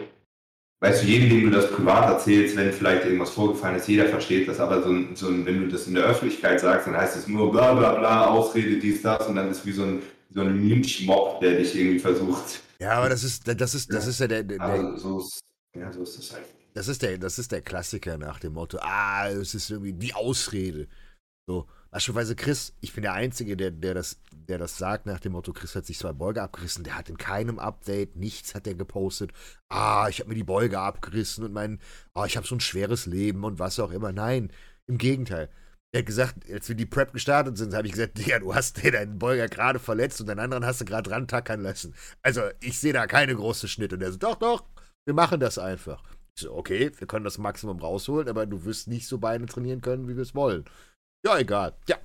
weißt du, jedem, dem du das privat erzählst, wenn vielleicht irgendwas vorgefallen ist, jeder versteht das, aber so ein, so ein, wenn du das in der Öffentlichkeit sagst, dann heißt es nur bla bla bla, Ausrede, dies, das und dann ist wie so ein, so ein Lynchmob, der dich irgendwie versucht. Ja, aber das ist, das ist, das ist ja der, der, der Also, so ist, ja, so ist das halt. Das ist der, das ist der Klassiker nach dem Motto, ah, es ist irgendwie die Ausrede. So, beispielsweise Chris, ich bin der Einzige, der, der, das, der das sagt nach dem Motto, Chris hat sich zwei Beuge abgerissen, der hat in keinem Update, nichts hat er gepostet, ah, ich habe mir die Beuge abgerissen und mein, ah, ich habe so ein schweres Leben und was auch immer. Nein, im Gegenteil. Er hat gesagt, als wir die Prep gestartet sind, habe ich gesagt, Digga, du hast dir deinen Beuger gerade verletzt und deinen anderen hast du gerade dran tackern lassen. Also, ich sehe da keine große Schnitte. Und er so, doch, doch, wir machen das einfach. Ich so, okay, wir können das Maximum rausholen, aber du wirst nicht so Beine trainieren können, wie wir es wollen. Ja, egal. Ja,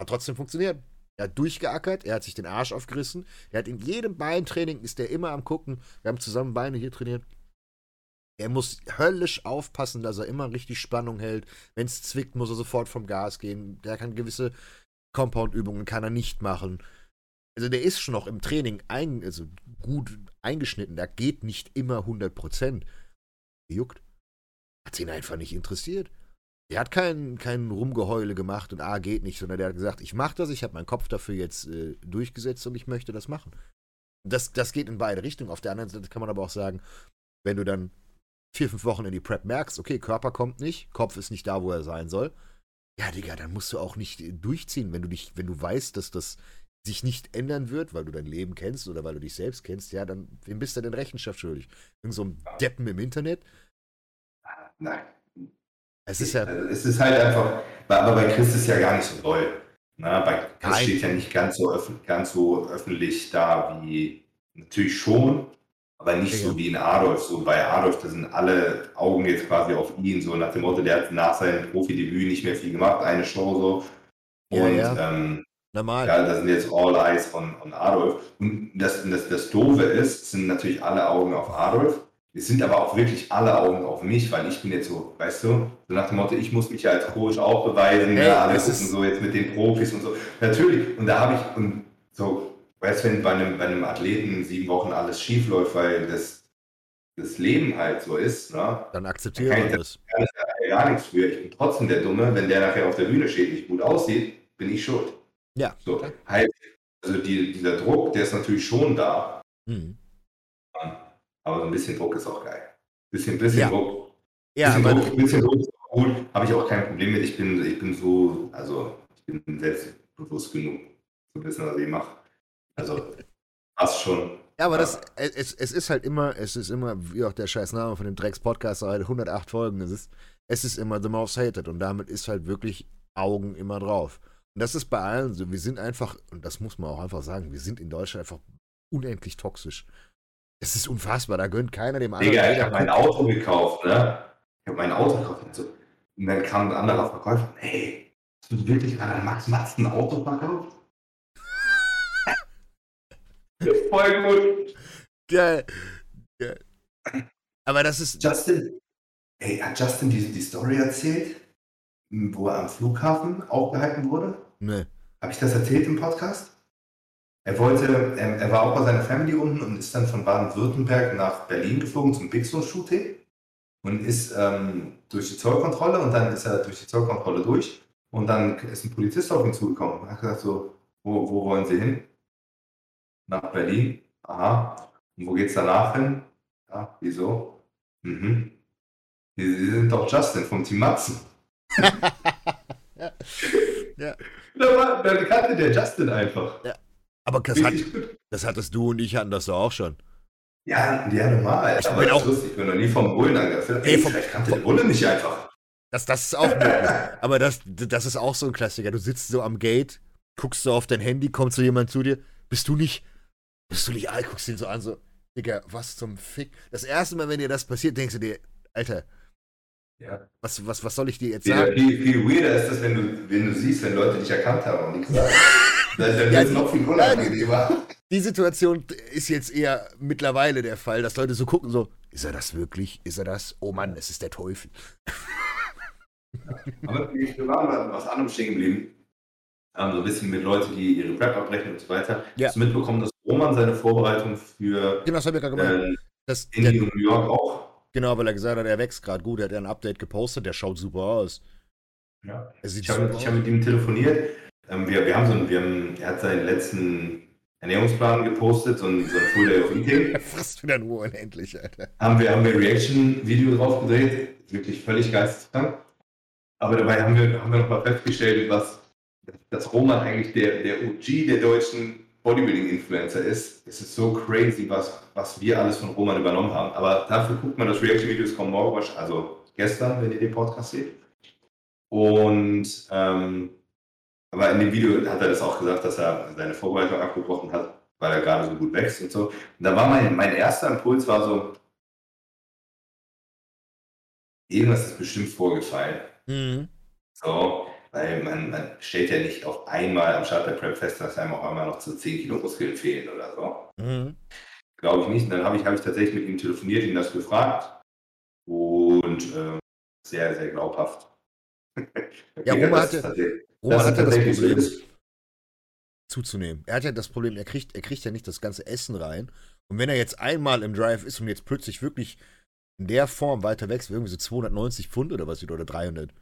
hat trotzdem funktioniert. Er hat durchgeackert, er hat sich den Arsch aufgerissen. Er hat in jedem Beintraining, ist er immer am gucken. Wir haben zusammen Beine hier trainiert. Er muss höllisch aufpassen, dass er immer richtig Spannung hält. Wenn es zwickt, muss er sofort vom Gas gehen. Der kann gewisse Compound-Übungen kann er nicht machen. Also der ist schon noch im Training ein, also gut eingeschnitten. Da geht nicht immer 100 Prozent. Juckt. Hat ihn einfach nicht interessiert. Der hat keinen kein Rumgeheule gemacht und ah, geht nicht, sondern der hat gesagt, ich mache das, ich habe meinen Kopf dafür jetzt äh, durchgesetzt und ich möchte das machen. Das, das geht in beide Richtungen. Auf der anderen Seite kann man aber auch sagen, wenn du dann vier, fünf Wochen in die Prep merkst, okay, Körper kommt nicht, Kopf ist nicht da, wo er sein soll, ja, Digga, dann musst du auch nicht äh, durchziehen, wenn du dich, wenn du weißt, dass das sich nicht ändern wird, weil du dein Leben kennst oder weil du dich selbst kennst, ja, dann wem bist du denn Rechenschaft schuldig? Irgend so einem Deppen im Internet? Nein. Es ist ja, Also es ist halt einfach, aber bei Chris ist ja gar nicht so doll. Na, bei Chris Nein. steht ja nicht ganz so, öff ganz so öffentlich da wie natürlich schon, aber nicht Ja. so wie in Adolf. So bei Adolf, da sind alle Augen jetzt quasi auf ihn, so nach dem Motto, der hat nach seinem Profidebüt nicht mehr viel gemacht, eine Show so. Ja, Und ja. Ähm, normal. ja, da sind jetzt All Eyes von, von Adolf. Und das, das, das Doofe ist, sind natürlich alle Augen auf Adolf. Es sind aber auch wirklich alle Augen auf mich, weil ich bin jetzt so, weißt du, so nach dem Motto, ich muss mich ja als Coach auch beweisen, Hey, ja, alle das gucken ist- so jetzt mit den Profis und so. Natürlich, und da habe ich, und so, weißt du, wenn bei einem, bei einem Athleten sieben Wochen alles schief läuft, weil das, das Leben halt so ist, ne? Dann akzeptiere ich das. da gar nichts für. Ich bin trotzdem der Dumme, wenn der nachher auf der Bühne steht, nicht gut aussieht, bin ich schuld. Ja. So, heißt, also die, dieser Druck, der ist natürlich schon da, Mhm. aber so ein bisschen Druck ist auch geil. Bisschen, bisschen Ja. Druck. Ja, bisschen, Druck, bisschen Druck ist auch gut, habe ich auch kein Problem mit. Ich bin, ich bin so, also ich bin selbstbewusst genug zu wissen, was ich mache. Also passt schon. Ja, aber das, es, es ist halt immer, es ist immer, wie auch der scheiß Name von dem Drecks-Podcast, halt 108 Folgen, es ist, es ist immer The Most Hated und damit ist halt wirklich Augen immer drauf. Und das ist bei allen so, wir sind einfach, und das muss man auch einfach sagen, wir sind in Deutschland einfach unendlich toxisch. Es ist unfassbar, da gönnt keiner dem anderen. Digga, ich habe mein Auto gekauft, ne? Ich habe mein Auto gekauft. Und, so. und dann kam ein anderer Verkäufer, hey, hast du wirklich gerade an Max Matz ein Auto verkauft? Voll gut. Geil. Geil. Aber das ist. Justin, ey, hat Justin die, die Story erzählt, wo er am Flughafen aufgehalten wurde? Ne. Habe ich das erzählt im Podcast? Er wollte, er, er war auch bei seiner Family unten und ist dann von Baden-Württemberg nach Berlin geflogen zum Big Shooting und ist ähm, durch die Zollkontrolle und dann ist er durch die Zollkontrolle durch und dann ist ein Polizist auf ihn zugekommen und hat gesagt so, wo, wo wollen Sie hin? Nach Berlin. Aha. Und wo geht's danach hin? Ja, wieso? Mhm. Sie, Sie sind doch Justin vom Team Matzen. ja. ja. Da, war, da kannte der Justin einfach. Ja. Aber das, hat, das hattest du und ich hatten das doch auch schon. Ja, ja, normal. Ich bin auch lustig. Ich bin noch nie vom Bullen angefüllt. Ey, vom, vielleicht kannte vom, der Bulle nicht einfach. Das, das ist auch möglich. Aber das, das ist auch so ein Klassiker. Du sitzt so am Gate, guckst so auf dein Handy, kommt so jemand zu dir. Bist du nicht, bist du nicht alt? Guckst ihn so an, so, Digga, was zum Fick? Das erste Mal, wenn dir das passiert, denkst du dir, Alter, ja. was, was, was soll ich dir jetzt sagen? Viel, viel weirder ist das, wenn du, wenn du siehst, wenn Leute dich erkannt haben und nichts sagen. Das ist ja, noch viel unangenehmer. Die Situation ist jetzt eher mittlerweile der Fall, dass Leute so gucken, so, ist er das wirklich? Ist er das? Oh Mann, es ist der Teufel. Aber wir waren bei was anderem stehen geblieben. So ein bisschen mit Leuten, die ihre Prep abbrechen und so weiter. Ja. Hast du mitbekommen, dass Roman seine Vorbereitung für genau, das ich gerade. Äh, Indie und New York auch? Genau, weil er gesagt hat, er wächst gerade gut, er hat ein Update gepostet, der schaut super aus. Ja. ich habe hab mit ihm telefoniert. Ähm, wir, wir haben so ein, wir haben, er hat seinen letzten Ernährungsplan gepostet, so ein, so ein Full Day of Eating. Er frisst wieder nur unendlich, Alter. Haben wir, haben wir Reaction-Video drauf gedreht, wirklich völlig geisteskrank. Aber dabei haben wir, haben wir noch mal festgestellt, was, dass Roman eigentlich der, der OG der deutschen Bodybuilding-Influencer ist. Es ist so crazy, was, was wir alles von Roman übernommen haben. Aber dafür guckt man das Reaction-Video, es kommt morgen, also gestern, wenn ihr den Podcast seht. Und ähm, aber in dem Video hat er das auch gesagt, dass er seine Vorbereitung abgebrochen hat, weil er gerade so gut wächst und so. Und da war mein, mein erster Impuls war so, irgendwas ist bestimmt vorgefallen. Mhm. So, weil man, man stellt ja nicht auf einmal am Start der Prep fest, dass einem auch einmal noch zu 10 Kilo Muskeln fehlen oder so. Mhm. Glaube ich nicht. Und dann habe ich, hab ich tatsächlich mit ihm telefoniert, ihn das gefragt. Und äh, sehr, sehr glaubhaft. ja, Oma hatte, Roman hat ja das Problem, so zuzunehmen. Er hat ja das Problem, er kriegt, er kriegt ja nicht das ganze Essen rein. Und wenn er jetzt einmal im Drive ist und jetzt plötzlich wirklich in der Form weiter wächst, irgendwie so 290 Pfund oder was wieder, oder 300.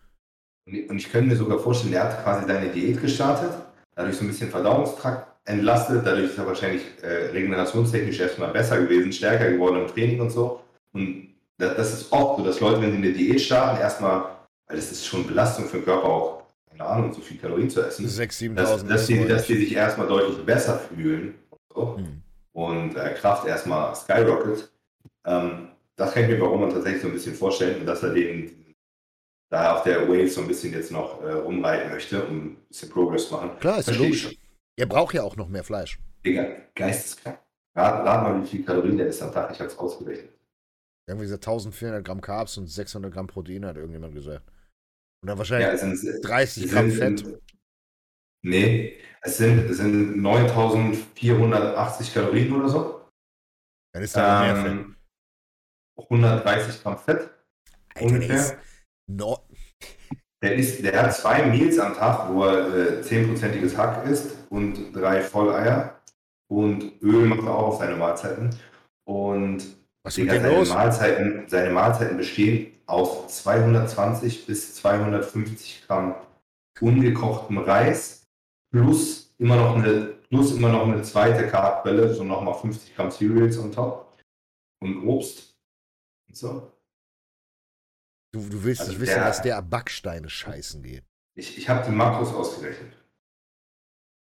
Und ich könnte mir sogar vorstellen, er hat quasi seine Diät gestartet, dadurch so ein bisschen Verdauungstrakt entlastet, dadurch ist er wahrscheinlich äh, regenerationstechnisch erstmal besser gewesen, stärker geworden im Training und so. Und das, das ist oft so, dass Leute, wenn sie eine Diät starten, erstmal, weil das ist schon Belastung für den Körper auch, keine Ahnung, so viel Kalorien zu essen. 6.000, 7.000. Dass, dass, die, dass die sich erstmal deutlich besser fühlen so. hm. und äh, Kraft erstmal skyrocket. Ähm, das kann ich mir bei Roman tatsächlich so ein bisschen vorstellen, dass er den da auf der Wave so ein bisschen jetzt noch äh, rumreiten möchte, um ein bisschen Progress zu machen. Klar, ist ja logisch. Er braucht ja auch noch mehr Fleisch. Digga, geisteskrank. Rat, rat mal, wie viel Kalorien der ist am Tag. Ich hab's ausgerechnet. Irgendwie so 1400 Gramm Carbs und 600 Gramm Protein, hat irgendjemand gesagt. Und dann wahrscheinlich ja, sind, 30 Gramm sind, Fett. Nee, es sind, es sind 9480 Kalorien oder so. Dann ist da ähm, mehr Fett. 130 Gramm Fett. Alter, ungefähr. No der, ist, der hat zwei Meals am Tag, wo er äh, 10%iges Hack isst und drei Volleier. Und Öl macht er auch auf seine Mahlzeiten. Und Was ist seine, los? Mahlzeiten, seine Mahlzeiten bestehen aus 220 bis 250 Gramm ungekochtem Reis plus immer noch eine, plus immer noch eine zweite Kartquelle, so nochmal 50 Gramm Cereals on top und Obst. Und so. Du, du willst also nicht wissen, der, dass der Backsteine scheißen geht. Ich, ich habe die Makros ausgerechnet.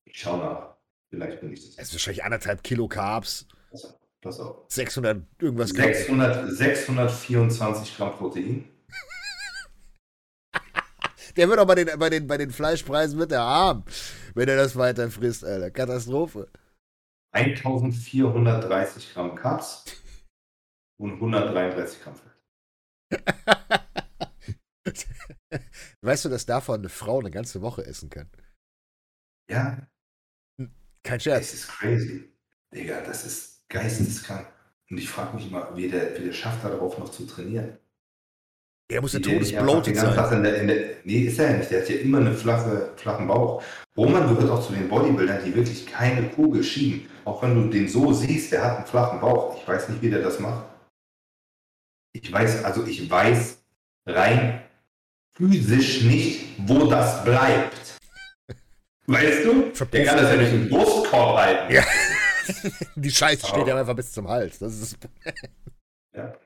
Ich schau nach. Vielleicht bin ich das. Es ist wahrscheinlich anderthalb Kilo Carbs. Pass auf. Pass auf. 600 irgendwas 600, 624 Gramm Protein. der wird auch bei den, bei, den, bei den Fleischpreisen wird er arm, wenn er das weiter frisst, Alter. Katastrophe. 1430 Gramm Carbs und 133 Gramm Fett. weißt du, dass davon eine Frau eine ganze Woche essen kann? Ja. Kein Scherz. Das ist crazy. Digga, das ist geisteskrank. Und ich frage mich immer, wie der, wie der schafft, darauf noch zu trainieren. Er muss ja todesbloated ganzen sein. In der, in der, nee, ist er ja nicht. Der hat ja immer einen flache, flachen Bauch. Roman gehört auch zu den Bodybuildern, die wirklich keine Kugel schieben. Auch wenn du den so siehst, der hat einen flachen Bauch. Ich weiß nicht, wie der das macht. Ich weiß, also ich weiß rein physisch nicht, wo das bleibt. Weißt du? Der kann das ja nicht im Brustkorb halten. Ja. Die Scheiße steht Oh. ja einfach bis zum Hals. Das ist Ja.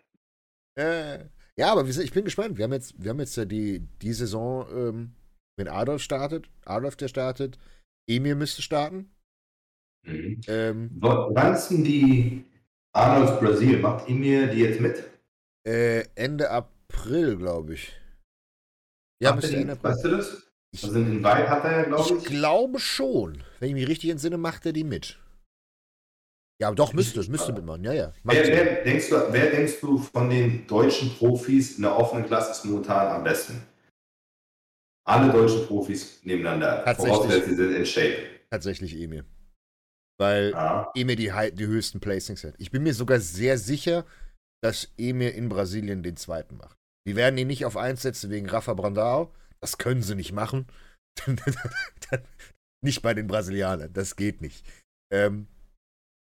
Äh, ja, aber ich bin gespannt. Wir haben jetzt, wir haben jetzt ja die, die Saison, ähm, wenn Adolf startet, Adolf der startet, Emil müsste starten. Mhm. Ähm, Wann ist denn die Arnolds Brasil? Macht mir die jetzt mit? äh, Ende April, glaube ich. Ja, Macht April. weißt du das? Ich, Also in Weit hat er ja, glaube ich ich. glaube schon. Wenn ich mich richtig entsinne, macht er die mit. Ja, doch, müsste, müsste mitmachen. Ja, ja. Wer, wer, denkst du, wer denkst du von den deutschen Profis in der offenen Klasse ist momentan am besten? Alle deutschen Profis nebeneinander. Tatsächlich. Vorausgesetzt, sie sind in Shape. Tatsächlich Emil. Weil Ja. Emir die, die höchsten Placings hat. Ich bin mir sogar sehr sicher, dass Emir in Brasilien den zweiten macht. Die werden ihn nicht auf eins setzen wegen Rafa Brandao. Das können sie nicht machen. nicht bei den Brasilianern. Das geht nicht. Ähm,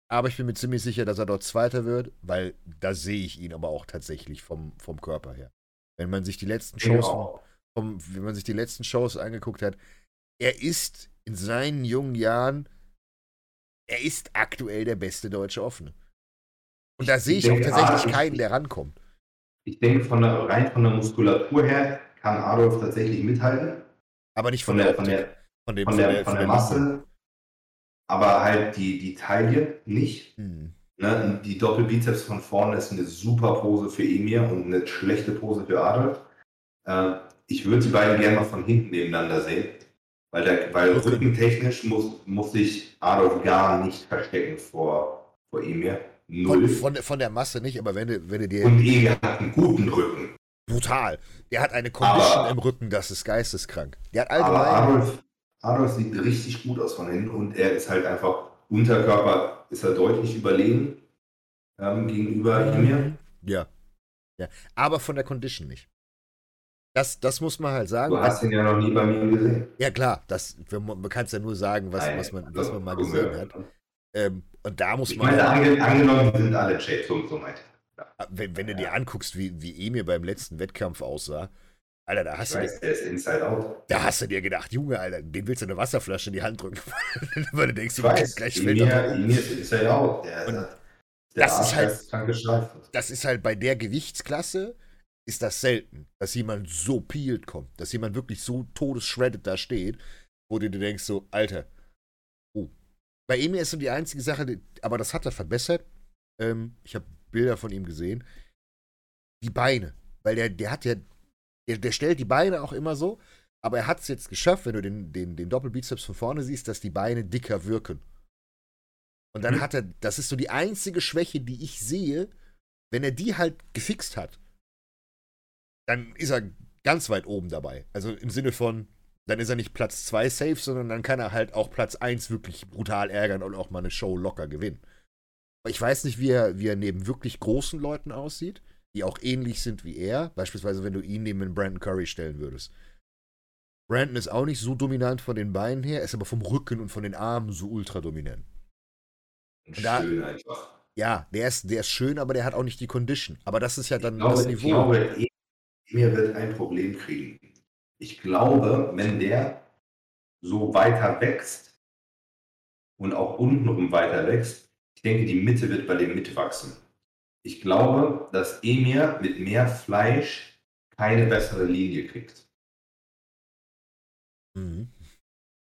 aber ich bin mir ziemlich sicher, dass er dort Zweiter wird, weil da sehe ich ihn aber auch tatsächlich vom, vom Körper her. Wenn man sich die letzten Shows Genau. vom, wenn man sich die letzten Shows angeguckt hat, er ist in seinen jungen Jahren, er ist aktuell der beste deutsche Offene. Und da sehe ich auch tatsächlich keinen, der rankommt. Ich denke, von der, rein von der Muskulatur her kann Adolf tatsächlich mithalten. Aber nicht von, Von der, der, von der, von, dem, von der, von der. Masse. Aber halt die, die Taille nicht. Hm. Ne, die Doppelbizeps von vorne ist eine super Pose für Emir und eine schlechte Pose für Adolf. Äh, ich würde die beiden gerne mal von hinten nebeneinander sehen. Weil, der, weil Okay. rückentechnisch muss, muss sich Adolf gar nicht verstecken vor, vor Emir. Von, Null. von, der- von der Masse nicht, aber wenn du, wenn du dir und Emir hat einen guten Rücken. brutal, der hat eine Condition Aber- im Rücken, das ist geisteskrank. Der hat Aber allgemein. Adolf, Adolf sieht richtig gut aus von hinten und er ist halt einfach, Unterkörper ist er deutlich überlegen ähm, gegenüber Emir. Ja. ja. Aber von der Condition nicht. Das, das muss man halt sagen. Du hast ihn ja noch nie bei mir gesehen. Ja, klar, das, man kann es ja nur sagen, was, Nein, was, man, also, was man mal gesehen hat. Ähm, und da muss Ich man, meine, ange, angenommen, sind alle Shape, so, so meint. wenn, wenn du dir anguckst, wie, wie Emir beim letzten Wettkampf aussah, Alter, da Ich hast, du dir, weiß, der ist inside out. da hast du dir gedacht, Junge, Alter, den willst du eine Wasserflasche in die Hand drücken. Weil du denkst, Ich du weiß, kriegst gleich Emir. Emir ist inside out. Der, Und der das ist halt- das ist halt bei der Gewichtsklasse, ist das selten, dass jemand so peeled kommt, dass jemand wirklich so todesshredded da steht, wo du dir denkst, so, Alter. Bei Emir ist so die einzige Sache, die, aber das hat er verbessert. Ähm, ich habe Bilder von ihm gesehen. Die Beine, weil der, der hat ja, der, der stellt die Beine auch immer so, aber er hat es jetzt geschafft, wenn du den, den, den Doppelbizeps von vorne siehst, dass die Beine dicker wirken. Und dann Mhm. hat er, das ist so die einzige Schwäche, die ich sehe, wenn er die halt gefixt hat, dann ist er ganz weit oben dabei. Also im Sinne von, dann ist er nicht Platz 2 safe, sondern dann kann er halt auch Platz 1 wirklich brutal ärgern und auch mal eine Show locker gewinnen. Ich weiß nicht, wie er, wie er neben wirklich großen Leuten aussieht, die auch ähnlich sind wie er. Beispielsweise, wenn du ihn neben Brandon Curry stellen würdest. Brandon ist auch nicht so dominant von den Beinen her, ist aber vom Rücken und von den Armen so ultra dominant. Und da- schön einfach. Ja, der ist, der ist schön, aber der hat auch nicht die Condition. Aber das ist ja dann Ich glaube, das ich Niveau. glaube, Emir wird ein Problem kriegen. Ich glaube, wenn der so weiter wächst und auch untenrum weiter wächst, ich denke, die Mitte wird bei dem mitwachsen. Ich glaube, dass Emir mit mehr Fleisch keine bessere Linie kriegt. Mhm.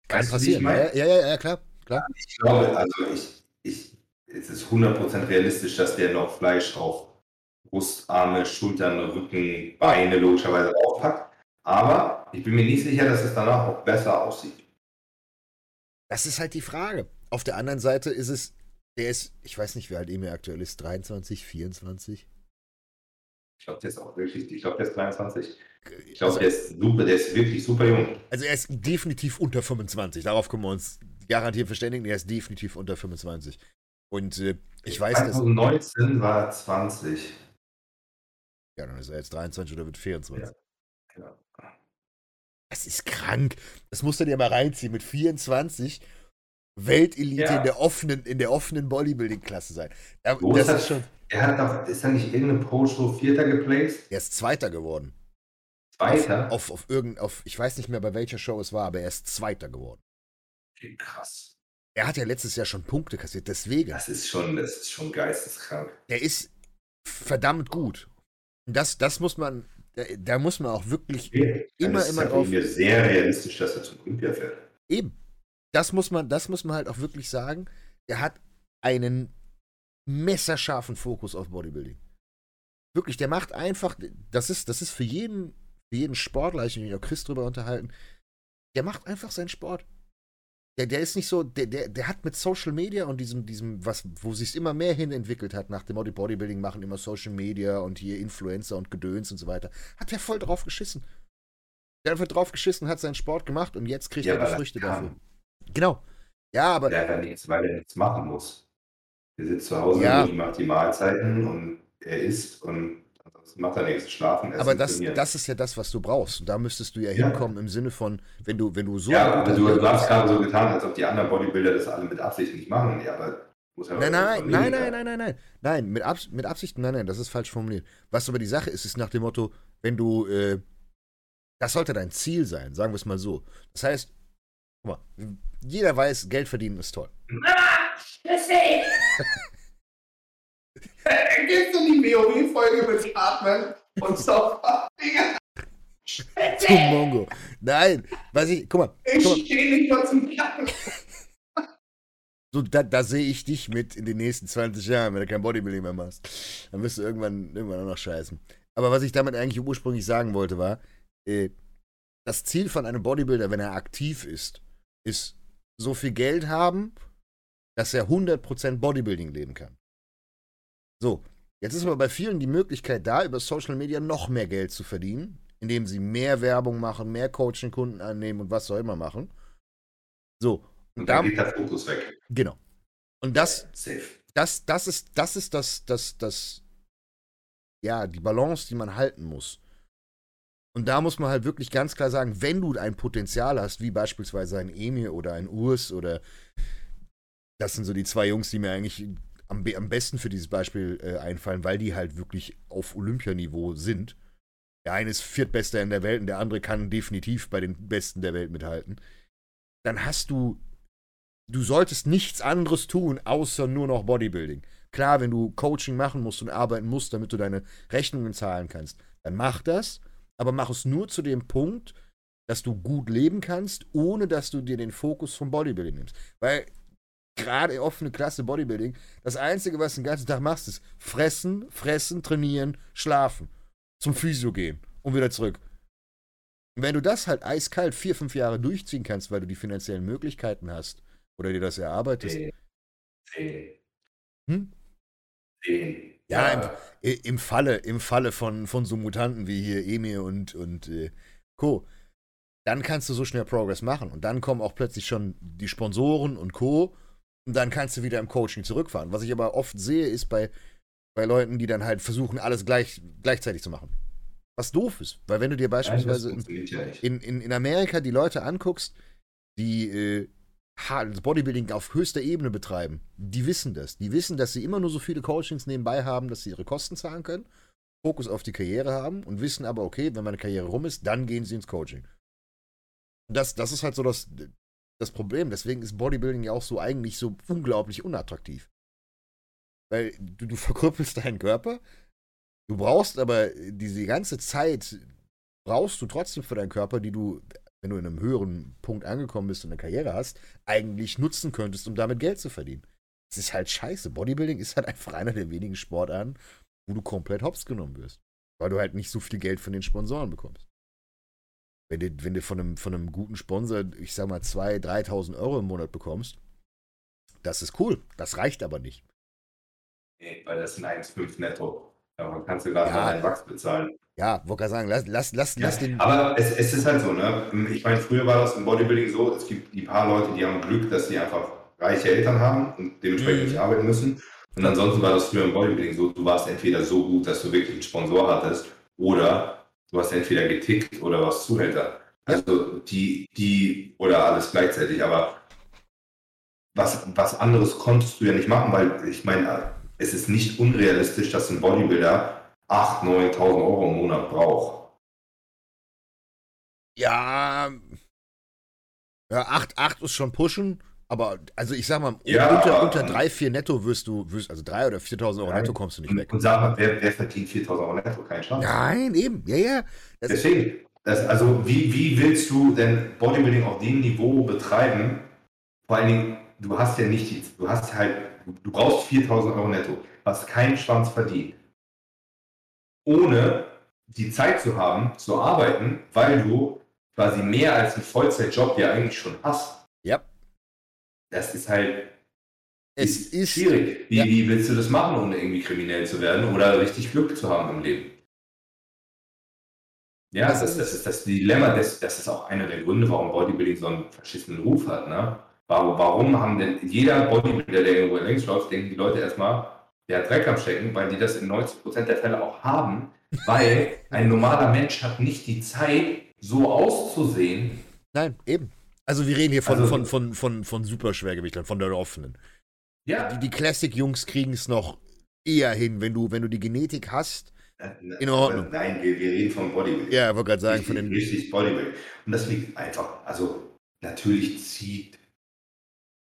Kann Weißt passieren. ja, ja, ja, klar. klar. Ich glaube, also ich, ich, es ist 100% realistisch, dass der noch Fleisch auf Brust, Arme, Schultern, Rücken, Beine logischerweise aufpackt. Aber ich bin mir nicht sicher, dass es danach auch besser aussieht. Das ist halt die Frage. Auf der anderen Seite ist es, der ist, ich weiß nicht, wie alt Emir aktuell ist, 23, 24? Ich glaube, der ist auch wirklich, ich glaube, der ist 23. Ich Also, glaube, der ist super, der ist wirklich super jung. also er ist definitiv unter 25. Darauf können wir uns garantiert verständigen. Er ist definitiv unter 25. Und äh, ich weiß, dass. 2019 war er 20. Ja, dann ist er jetzt 23 oder wird 24. Ja. Ja. Das ist krank. Das musst du dir mal reinziehen. Mit 24 Weltelite Ja. in der offenen, in der offenen Bodybuilding-Klasse sein. Ja, das ist ist schon. Er hat doch, ist da nicht irgendeine Pro-Show Vierter geplaced? Er ist Zweiter geworden. Zweiter? Auf, auf irgend, auf, ich weiß nicht mehr, bei welcher Show es war, aber er ist Zweiter geworden. Okay, krass. Er hat ja letztes Jahr schon Punkte kassiert, deswegen. Das ist schon, das ist schon geisteskrank. Der ist verdammt gut. Und das, das muss man, da, da muss man auch wirklich Okay. Immer, das ist immer drauf. mir sehr realistisch, dass er zum Olympia fährt. Eben. Das muss man, das muss man halt auch wirklich sagen. Er hat einen messerscharfen Fokus auf Bodybuilding. Wirklich, der macht einfach, das ist, das ist für jeden, für jeden Sportler, ich habe mich auch Chris drüber unterhalten, der macht einfach seinen Sport. Der, der ist nicht so, der, der, der hat mit Social Media und diesem, diesem, was, wo sich immer mehr hin entwickelt hat, nach dem Body- Bodybuilding machen immer Social Media und hier Influencer und Gedöns und so weiter, hat der voll drauf geschissen. Der hat einfach drauf geschissen, hat seinen Sport gemacht und jetzt kriegt Ja, er die Früchte dafür. Genau. Ja, aber Der hat ja nichts, weil er nichts machen muss. Er sitzt zu Hause Ja. und macht die Mahlzeiten und er isst und macht er nichts. Schlafen, essen, Aber das, trainieren. das ist ja das, was du brauchst. Und da müsstest du ja, Ja. hinkommen im Sinne von, wenn du, wenn du so. ja, aber guter du, du hast gerade so getan, als ob die anderen Bodybuilder das alle mit Absicht nicht machen. Ja, aber muss ja Nein, nein, nein, nein, nein, nein, nein. Nein, mit, Abs mit Absicht, nein, nein, das ist falsch formuliert. Was aber die Sache ist, ist nach dem Motto, wenn du, äh, das sollte dein Ziel sein, sagen wir es mal so. Das heißt, guck mal, jeder weiß, Geld verdienen ist toll. Kennst du die WoW-Folge mit Atmen und Sofa? Digga, Zum Mongo. Nein, was ich, guck mal, ich stehe nicht mal zum Kacken. so, da, da sehe ich dich mit in den nächsten 20 Jahren, wenn du kein Bodybuilding mehr machst. Dann wirst du irgendwann, irgendwann auch noch scheißen. Aber was ich damit eigentlich ursprünglich sagen wollte, war, äh, das Ziel von einem Bodybuilder, wenn er aktiv ist, ist so viel Geld haben, dass er 100% Bodybuilding leben kann. So, jetzt ist aber bei vielen die Möglichkeit da, über Social Media noch mehr Geld zu verdienen, indem sie mehr Werbung machen, mehr Coaching-Kunden annehmen und was auch immer machen. So, Und da, dann geht der Fokus weg. genau. Und das, Safe. das, das ist, das ist das, das, das, ja, die Balance, die man halten muss. Und da muss man halt wirklich ganz klar sagen, wenn du ein Potenzial hast, wie beispielsweise ein Emir oder ein Urs oder das sind so die zwei Jungs, die mir eigentlich am, am besten für dieses Beispiel äh, einfallen, weil die halt wirklich auf Olympianiveau sind. Der eine ist Viertbester in der Welt und der andere kann definitiv bei den Besten der Welt mithalten. Dann hast du, du solltest nichts anderes tun, außer nur noch Bodybuilding. Klar, wenn du Coaching machen musst und arbeiten musst, damit du deine Rechnungen zahlen kannst, dann mach das, aber mach es nur zu dem Punkt, dass du gut leben kannst, ohne dass du dir den Fokus vom Bodybuilding nimmst. Weil gerade offene Klasse Bodybuilding, das Einzige, was du den ganzen Tag machst, ist fressen, fressen, trainieren, schlafen, zum Physio gehen und wieder zurück. Und wenn du das halt eiskalt vier, fünf Jahre durchziehen kannst, weil du die finanziellen Möglichkeiten hast oder dir das erarbeitest. Hm? Ja, I- Im Falle, im Falle von, von so Mutanten wie hier Emir und, und äh, Co., dann kannst du so schnell Progress machen. Und dann kommen auch plötzlich schon die Sponsoren und Co. Und dann kannst du wieder im Coaching zurückfahren. Was ich aber oft sehe, ist bei, bei Leuten, die dann halt versuchen, alles gleich, gleichzeitig zu machen. Was doof ist. Weil wenn du dir beispielsweise in, in, in, in Amerika die Leute anguckst, die äh, Bodybuilding auf höchster Ebene betreiben, die wissen das. Die wissen, dass sie immer nur so viele Coachings nebenbei haben, dass sie ihre Kosten zahlen können, Fokus auf die Karriere haben und wissen aber, okay, wenn meine Karriere rum ist, dann gehen sie ins Coaching. Das, das ist halt so das, das Problem. Deswegen ist Bodybuilding ja auch so eigentlich so unglaublich unattraktiv. Weil du, du verkrüppelst deinen Körper, du brauchst aber diese ganze Zeit, brauchst du trotzdem für deinen Körper, die du, wenn du in einem höheren Punkt angekommen bist und eine Karriere hast, eigentlich nutzen könntest, um damit Geld zu verdienen. Es ist halt scheiße. Bodybuilding ist halt einfach einer der wenigen Sportarten, wo du komplett hops genommen wirst. Weil du halt nicht so viel Geld von den Sponsoren bekommst. Wenn du, wenn du von, einem, von einem guten Sponsor, ich sag mal, 2.000, 3.000 Euro im Monat bekommst, das ist cool. Das reicht aber nicht. Nee, weil das sind 1,5 netto. Daran kannst du gerade Ja. mal deinen Wachs bezahlen. Ja, wollte gerade sagen, lass, lass, lass, lass Ja, den. aber es, es ist halt so, ne? Ich meine, früher war das im Bodybuilding so, es gibt die paar Leute, die haben Glück, dass sie einfach reiche Eltern haben und dementsprechend Mhm. nicht arbeiten müssen. Und ansonsten war das früher im Bodybuilding so, du warst entweder so gut, dass du wirklich einen Sponsor hattest, oder du hast entweder getickt oder warst Zuhälter. Also die, die, oder alles gleichzeitig, aber was, was anderes konntest du ja nicht machen, weil ich meine, es ist nicht unrealistisch, dass ein Bodybuilder 8.000, 9.000 Euro im Monat braucht. Ja. Ja, 8, 8 ist schon pushen. Aber, also ich sag mal, Ja, unter, unter 3, 4 netto wirst du, wirst, also 3 oder 4.000 Euro Nein. netto kommst du nicht weg. und sag mal, wer, wer verdient 4.000 Euro netto? Kein Chance. Nein, eben, ja, ja. Das, Deswegen, das, also wie, wie willst du denn Bodybuilding auf dem Niveau betreiben? Vor allen Dingen, du hast ja nicht, die, du hast halt, du brauchst 4000 Euro netto, was keinen Schwanz verdient. Ohne die Zeit zu haben, zu arbeiten, weil du quasi mehr als einen Vollzeitjob ja eigentlich schon hast. ja, Das ist halt es ist, schwierig. Wie, ja. wie willst du das machen, ohne irgendwie kriminell zu werden oder richtig Glück zu haben im Leben? Ja, Das das, ist das, ist das Dilemma. Das, das ist auch einer der Gründe, warum Bodybuilding so einen verschissenen Ruf hat. Ne? Warum, warum haben denn jeder Bodybuilder, der irgendwo längs läuft, denken die Leute erstmal, der hat Dreck am Stecken, weil die das in 90% der Fälle auch haben, weil ein normaler Mensch hat nicht die Zeit, so auszusehen. Nein, eben. Also wir reden hier von, Also- von, von, von, von Superschwergewichtlern, von der offenen. Ja, Die, die Classic-Jungs kriegen es noch eher hin, wenn du, wenn du die Genetik hast. In Ordnung. Nein, wir, wir reden von Bodybuilding. Ja, ich wollte gerade sagen, von richtig, den. richtig Bodybuilding. Und das liegt einfach, also natürlich zieht,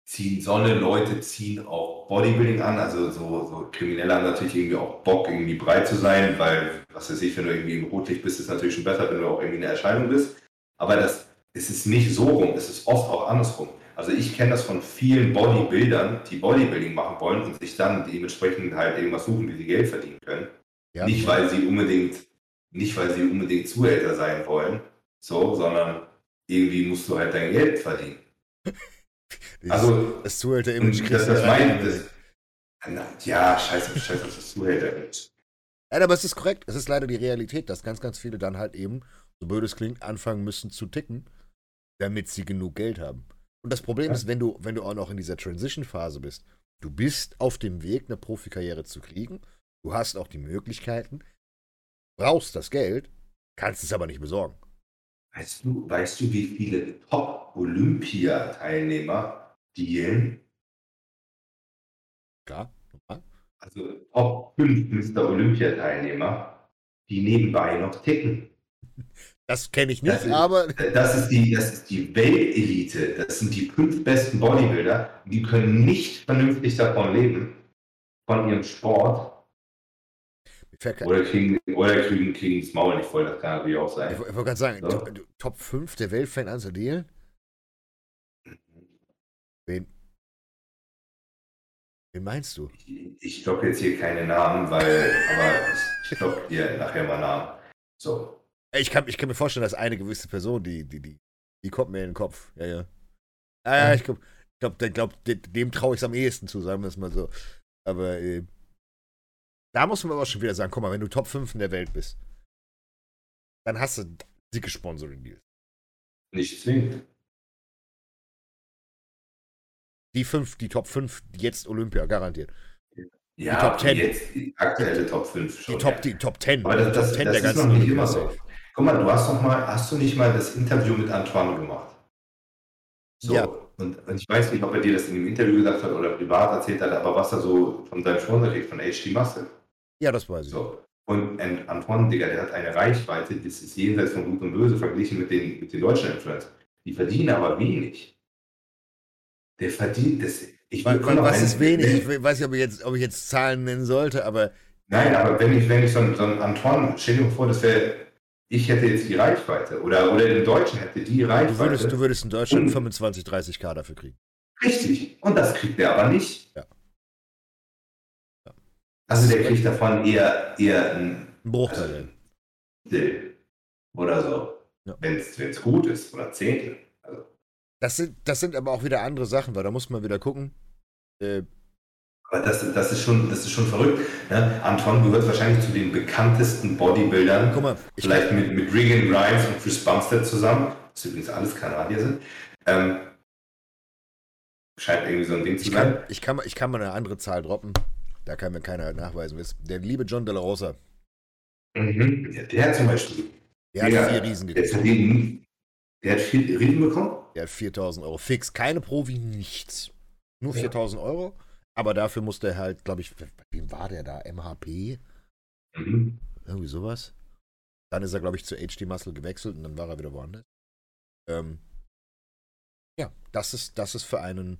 ziehen Sonne, Leute ziehen auch Bodybuilding an, also so, so Kriminelle haben natürlich irgendwie auch Bock, irgendwie breit zu sein, weil, was weiß ich, wenn du irgendwie im Rotlicht bist, ist natürlich schon besser, wenn du auch irgendwie eine Erscheinung bist. Aber das, es ist nicht so rum, es ist oft auch andersrum. Also ich kenne das von vielen Bodybuildern, die Bodybuilding machen wollen und sich dann dementsprechend halt irgendwas suchen, wie sie Geld verdienen können. Ja, Nicht, weil sie unbedingt, nicht, weil sie unbedingt Zuhälter sein wollen, so, sondern irgendwie musst du halt dein Geld verdienen. das, Also, das Zuhälter-Image das, kriegst das meine rein. das, na, ja, scheiße, scheiße, das Zuhälter ist. Nein, aber es ist korrekt. Es ist leider die Realität, dass ganz, ganz viele dann halt eben, so blöd es klingt, anfangen müssen zu ticken, damit sie genug Geld haben. Und das Problem Ja. ist, wenn du, wenn du auch noch in dieser Transition-Phase bist, du bist auf dem Weg, eine Profikarriere zu kriegen, du hast auch die Möglichkeiten, brauchst das Geld, kannst es aber nicht besorgen. Weißt du, weißt du, wie viele Top-Olympiateilnehmer dealen? Klar, normal. Also Top 5 Mr. Olympiateilnehmer, die nebenbei noch ticken. Das kenne ich nicht, Das ist- aber Das ist die, das ist die Weltelite. Das sind die fünf besten Bodybuilder. Die können nicht vernünftig davon leben, von ihrem Sport. Oder kriegen, oder kriegen, kriegen das Maul nicht voll. Das kann natürlich auch sein. ich wollte gerade sagen, So. to- Top 5 der Welt fängt an zu dealen. Wen? Wen meinst du? Ich, ich droppe jetzt hier keine Namen, weil, aber ich, ich droppe dir nachher mal Namen. So. Ich kann, ich kann mir vorstellen, dass eine gewisse Person, die, die, die, die kommt mir in den Kopf. Ja, ja. Ah, ja, ich glaube, ich glaub, der glaub, dem, dem traue ich es am ehesten zu, sagen wir es mal so. Aber äh, da muss man aber auch schon wieder sagen, guck mal, wenn du Top 5 in der Welt bist, dann hast du dicke Sponsoring-Deals. Nicht zwingend. Die fünf, die Top 5, jetzt Olympia, garantiert. Ja, Top 10. jetzt die aktuelle Top 5 Die schon. Top, ja. die Top 10. Aber das, die das, Top 10 das der ist noch ganzen nicht Olympia immer so. Guck mal, du hast doch mal, hast du nicht mal das Interview mit Antoine gemacht? So. Ja. Und, und ich weiß nicht, ob er dir das in dem Interview gesagt hat oder privat erzählt hat, aber was er so von seinem kriegt, von HD Muscle. Ja, das weiß ich. So. Und Antoine, Digga, der hat eine Reichweite, das ist jenseits von Gut und Böse verglichen mit den, mit den deutschen Influencern. Die verdienen aber wenig. Der verdient das. Ich was einen- ist wenig? Ich weiß nicht, ob ich, jetzt, ob ich jetzt Zahlen nennen sollte, aber Nein, aber wenn ich, wenn ich so einen, so einen Antoine, stell dir mal vor, das wäre, ich hätte jetzt die Reichweite oder, oder im Deutschen hätte die Reichweite. du würdest, du würdest in Deutschland Und- 25, 30k dafür kriegen. Richtig. Und das kriegt er aber nicht. Ja. Ja. Also der kriegt davon eher, eher ein Ein Bruchteil. also, oder so. Ja. Wenn es gut ist. Oder Zehntel. Also, Das sind, das sind aber auch wieder andere Sachen, weil da muss man wieder gucken. Äh, aber das, das, ist schon, das ist schon verrückt. Ne? Anton gehört wahrscheinlich zu den bekanntesten Bodybuildern. guck mal, ich Vielleicht mit, mit Regan Grimes und Chris Bumstead zusammen, was übrigens alles Kanadier sind. Ähm, Scheint irgendwie so ein Ding zu sein. ich, kann, mal- ich kann mal eine andere Zahl droppen. Da kann mir keiner nachweisen. Der liebe John De La Rosa, Mhm. Ja, der zum Beispiel. der hat Ja, vier Riesen Der gekriegt. Der hat viel Riesen bekommen? Der hat 4000 Euro fix. Keine Provi, nichts. Nur Ja. 4000 Euro. Aber dafür musste er halt, glaube ich, wem war der da? MHP? Mhm. Irgendwie sowas. Dann ist er, glaube ich, zu HD Muscle gewechselt und dann war er wieder woanders. Ähm, ja, das ist, das ist für einen,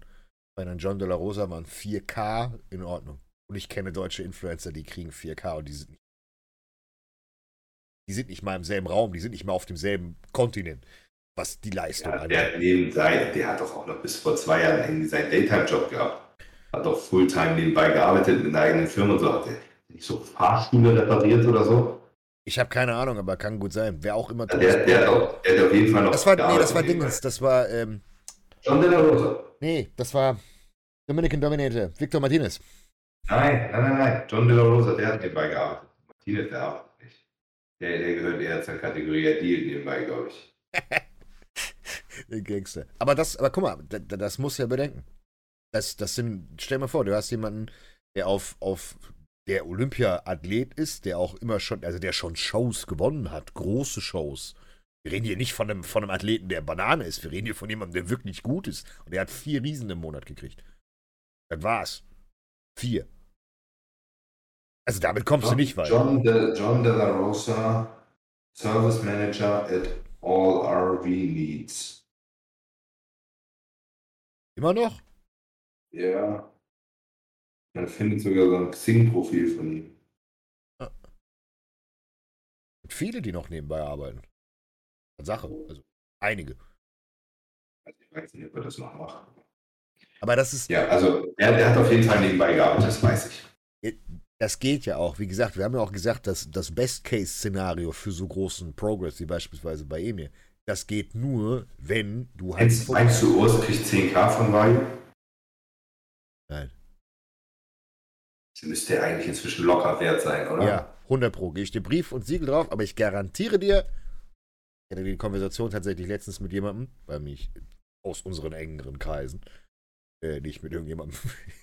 für einen John De La Rosa waren 4K in Ordnung. Und ich kenne deutsche Influencer, die kriegen 4K und die sind nicht. Die sind nicht mal im selben Raum, die sind nicht mal auf demselben Kontinent, was die Leistung Ja, angeht. der, der hat doch auch noch bis vor zwei Jahren seinen Daytime-Job gehabt. Hat doch Fulltime nebenbei gearbeitet mit einer eigenen Firma und so. Hat der nicht so Fahrstühle repariert oder so? Ich habe keine Ahnung, aber kann gut sein. Wer auch immer. Ja, der, der, hat auch, der hat auf jeden Fall noch. das war, nee, das war. Dingens, das war, ähm, John De La Rosa. nee, das war Dominican Dominator, Victor Martinez. Nein, nein, nein, nein. John De La Rosa, der hat nebenbei gearbeitet. Martinez, der arbeitet nicht. Der, der gehört eher zur Kategorie Deal nebenbei, glaube ich. Der Gangster. Aber das, aber guck mal, da- da- das muss ja bedenken. Das, das sind, stell mal vor, du hast jemanden, der auf, auf der Olympia-Athlet ist, der auch immer schon, also der schon Shows gewonnen hat, große Shows. Wir reden hier nicht von einem, von einem Athleten, der Banane ist. Wir reden hier von jemandem, der wirklich gut ist. Und der hat vier Riesen im Monat gekriegt. Das war's. Vier. Also damit kommst du nicht weit. John De, John De La Rosa, Service Manager at All RV Needs. Immer noch? Ja. Man findet sogar so ein Xing-Profil von ihm. Gibt viele, die noch nebenbei arbeiten. Sache. Also einige. Also ich weiß nicht, ob er das noch macht. Aber das ist, Ja, also er, der hat auf jeden Fall nebenbei gearbeitet, das weiß ich. das geht ja auch. Wie gesagt, wir haben ja auch gesagt, dass das Best-Case-Szenario für so großen Progress wie beispielsweise bei Emir, das geht nur, wenn du halt. Meinst, du, Urs kriegt 10k von Value? Sie müsste ja eigentlich inzwischen locker wert sein, oder? Ja, 100 Pro. Gehe ich dir Brief und Siegel drauf, aber ich garantiere dir, ich hatte die Konversation tatsächlich letztens mit jemandem, bei mich aus unseren engeren Kreisen, äh, nicht mit irgendjemandem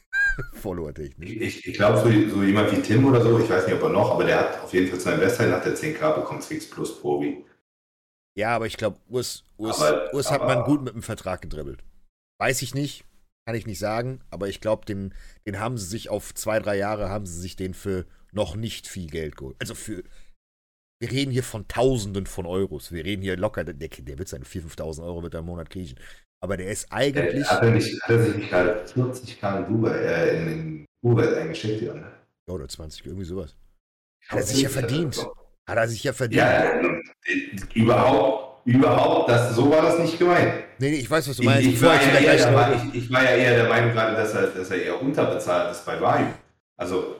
Follower-technisch. Ich, ich, glaube, so, so jemand wie Tim oder so, ich weiß nicht, ob er noch, aber der hat auf jeden Fall zu seiner Bestzeit nach der 10k bekommen, Fix Plus Probi. Ja, aber ich glaube, Urs, Urs, Aber- Urs hat aber- man gut mit dem Vertrag gedribbelt. Weiß ich nicht, kann ich nicht sagen, aber ich glaube, den, den haben sie sich auf zwei, drei Jahre, haben sie sich den für noch nicht viel Geld geholt. Also für, wir reden hier von Tausenden von Euros. Wir reden hier locker, der, der wird seine 4.000, 5.000 Euro wird er im Monat kriegen. Aber der ist eigentlich, hat, er nicht, hat er sich nicht gerade 40k in Dubai, äh, in, in Kuwait eingeschickt, ja, ne? ja, oder 20, irgendwie sowas. Hat er sich ja verdient. Hat er sich ja verdient. Ja, äh, überhaupt, überhaupt, das, so war das nicht gemeint. Nee, nee, ich weiß, was du Ich, meinst. ich, Bevor war ich ja eher der, Meinung- ich, ich war ja eher der Meinung gerade, dass er, dass er eher unterbezahlt ist bei Vayu. Also,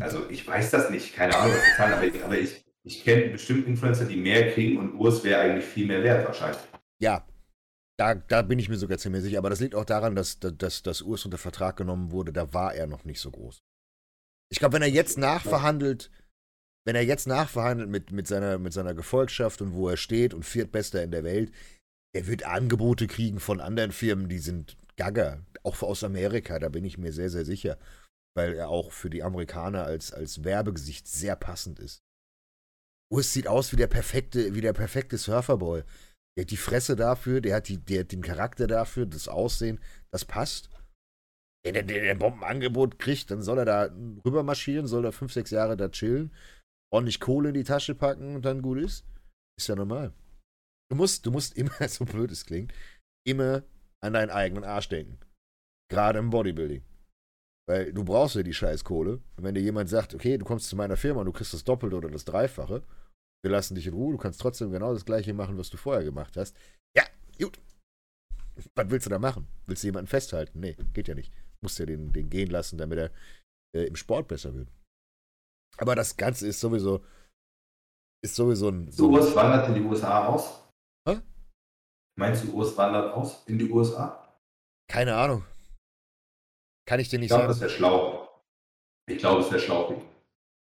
also ich weiß das nicht, keine Ahnung, was die Zahlen, aber ich, aber ich, ich kenne bestimmt Influencer, die mehr kriegen und Urs wäre eigentlich viel mehr wert wahrscheinlich. Ja, da, da bin ich mir sogar ziemlich sicher. Aber das liegt auch daran, dass, dass, dass Urs unter Vertrag genommen wurde. Da war er noch nicht so groß. Ich glaube, wenn er jetzt nachverhandelt, wenn er jetzt nachverhandelt mit, mit, seiner, mit seiner Gefolgschaft und wo er steht und Viertbester in der Welt, er wird Angebote kriegen von anderen Firmen, die sind gaga. Auch aus Amerika, da bin ich mir sehr, sehr sicher. Weil er auch für die Amerikaner als, als Werbegesicht sehr passend ist. Urs sieht aus wie der perfekte, wie der perfekte Surferboy. Der hat die Fresse dafür, der hat, die, der hat den Charakter dafür, das Aussehen, das passt. Wenn der, der Bombenangebot kriegt, dann soll er da rüber marschieren, soll er fünf, sechs Jahre da chillen, ordentlich Kohle in die Tasche packen und dann gut ist. Ist ja normal. Du musst, du musst immer, so blöd es klingt, immer an deinen eigenen Arsch denken. Gerade im Bodybuilding. Weil du brauchst ja die scheiß Kohle. Und wenn dir jemand sagt, okay, du kommst zu meiner Firma und du kriegst das Doppelte oder das Dreifache, wir lassen dich in Ruhe, du kannst trotzdem genau das gleiche machen, was du vorher gemacht hast. Ja, gut. Was willst du da machen? Willst du jemanden festhalten? Nee, geht ja nicht. Musst ja den, den gehen lassen, damit er äh, im Sport besser wird. Aber das Ganze ist sowieso, ist sowieso ein. So, Urs wandert in die USA aus? Hä? Meinst du, Urs wandert aus in die USA? Keine Ahnung. Kann ich dir Ich nicht glaube, sagen. das wäre schlau. Ich glaube, es wäre schlau.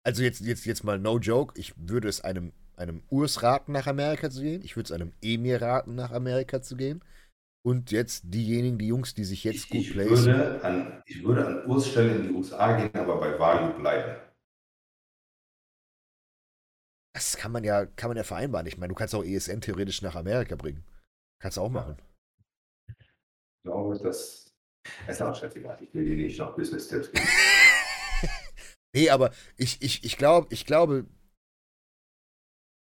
Also jetzt, jetzt, jetzt mal no joke. Ich würde es einem, einem Urs raten, nach Amerika zu gehen. Ich würde es einem Emir raten, nach Amerika zu gehen. und jetzt diejenigen, die Jungs, die sich jetzt Ich, gut ich, placen. würde an, ich würde an Urs Stelle in die USA gehen, aber bei Value bleiben. Das kann man ja, kann man ja vereinbaren. Ich meine, du kannst auch ESN theoretisch nach Amerika bringen. Kannst du auch machen. Ich glaube, das ist auch scheißegal. Ich will dir nicht noch Business-Tipps geben. Nee, aber ich, ich, ich, glaub, ich glaube,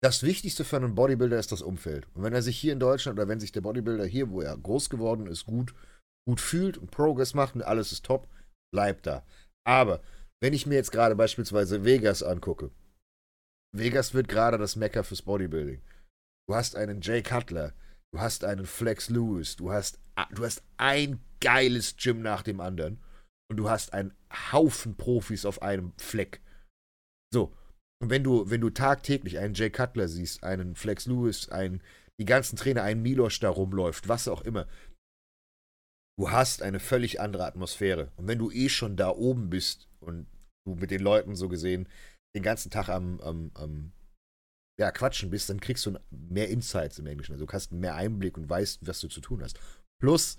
das Wichtigste für einen Bodybuilder ist das Umfeld. Und wenn er sich hier in Deutschland oder wenn sich der Bodybuilder hier, wo er groß geworden ist, gut, gut fühlt und Progress macht und alles ist top, bleibt da. Aber wenn ich mir jetzt gerade beispielsweise Vegas angucke, Vegas wird gerade das Mecker fürs Bodybuilding. Du hast einen Jay Cutler, du hast einen Flex Lewis, du hast, du hast ein geiles Gym nach dem anderen und du hast einen Haufen Profis auf einem Fleck. So. Und wenn du, wenn du tagtäglich einen Jay Cutler siehst, einen Flex Lewis, einen, die ganzen Trainer, einen Milosch da rumläuft, was auch immer, du hast eine völlig andere Atmosphäre. Und wenn du eh schon da oben bist und du mit den Leuten so gesehen den ganzen Tag am, am, am ja, quatschen bist, dann kriegst du mehr Insights im Englischen. Also du hast mehr Einblick und weißt, was du zu tun hast. Plus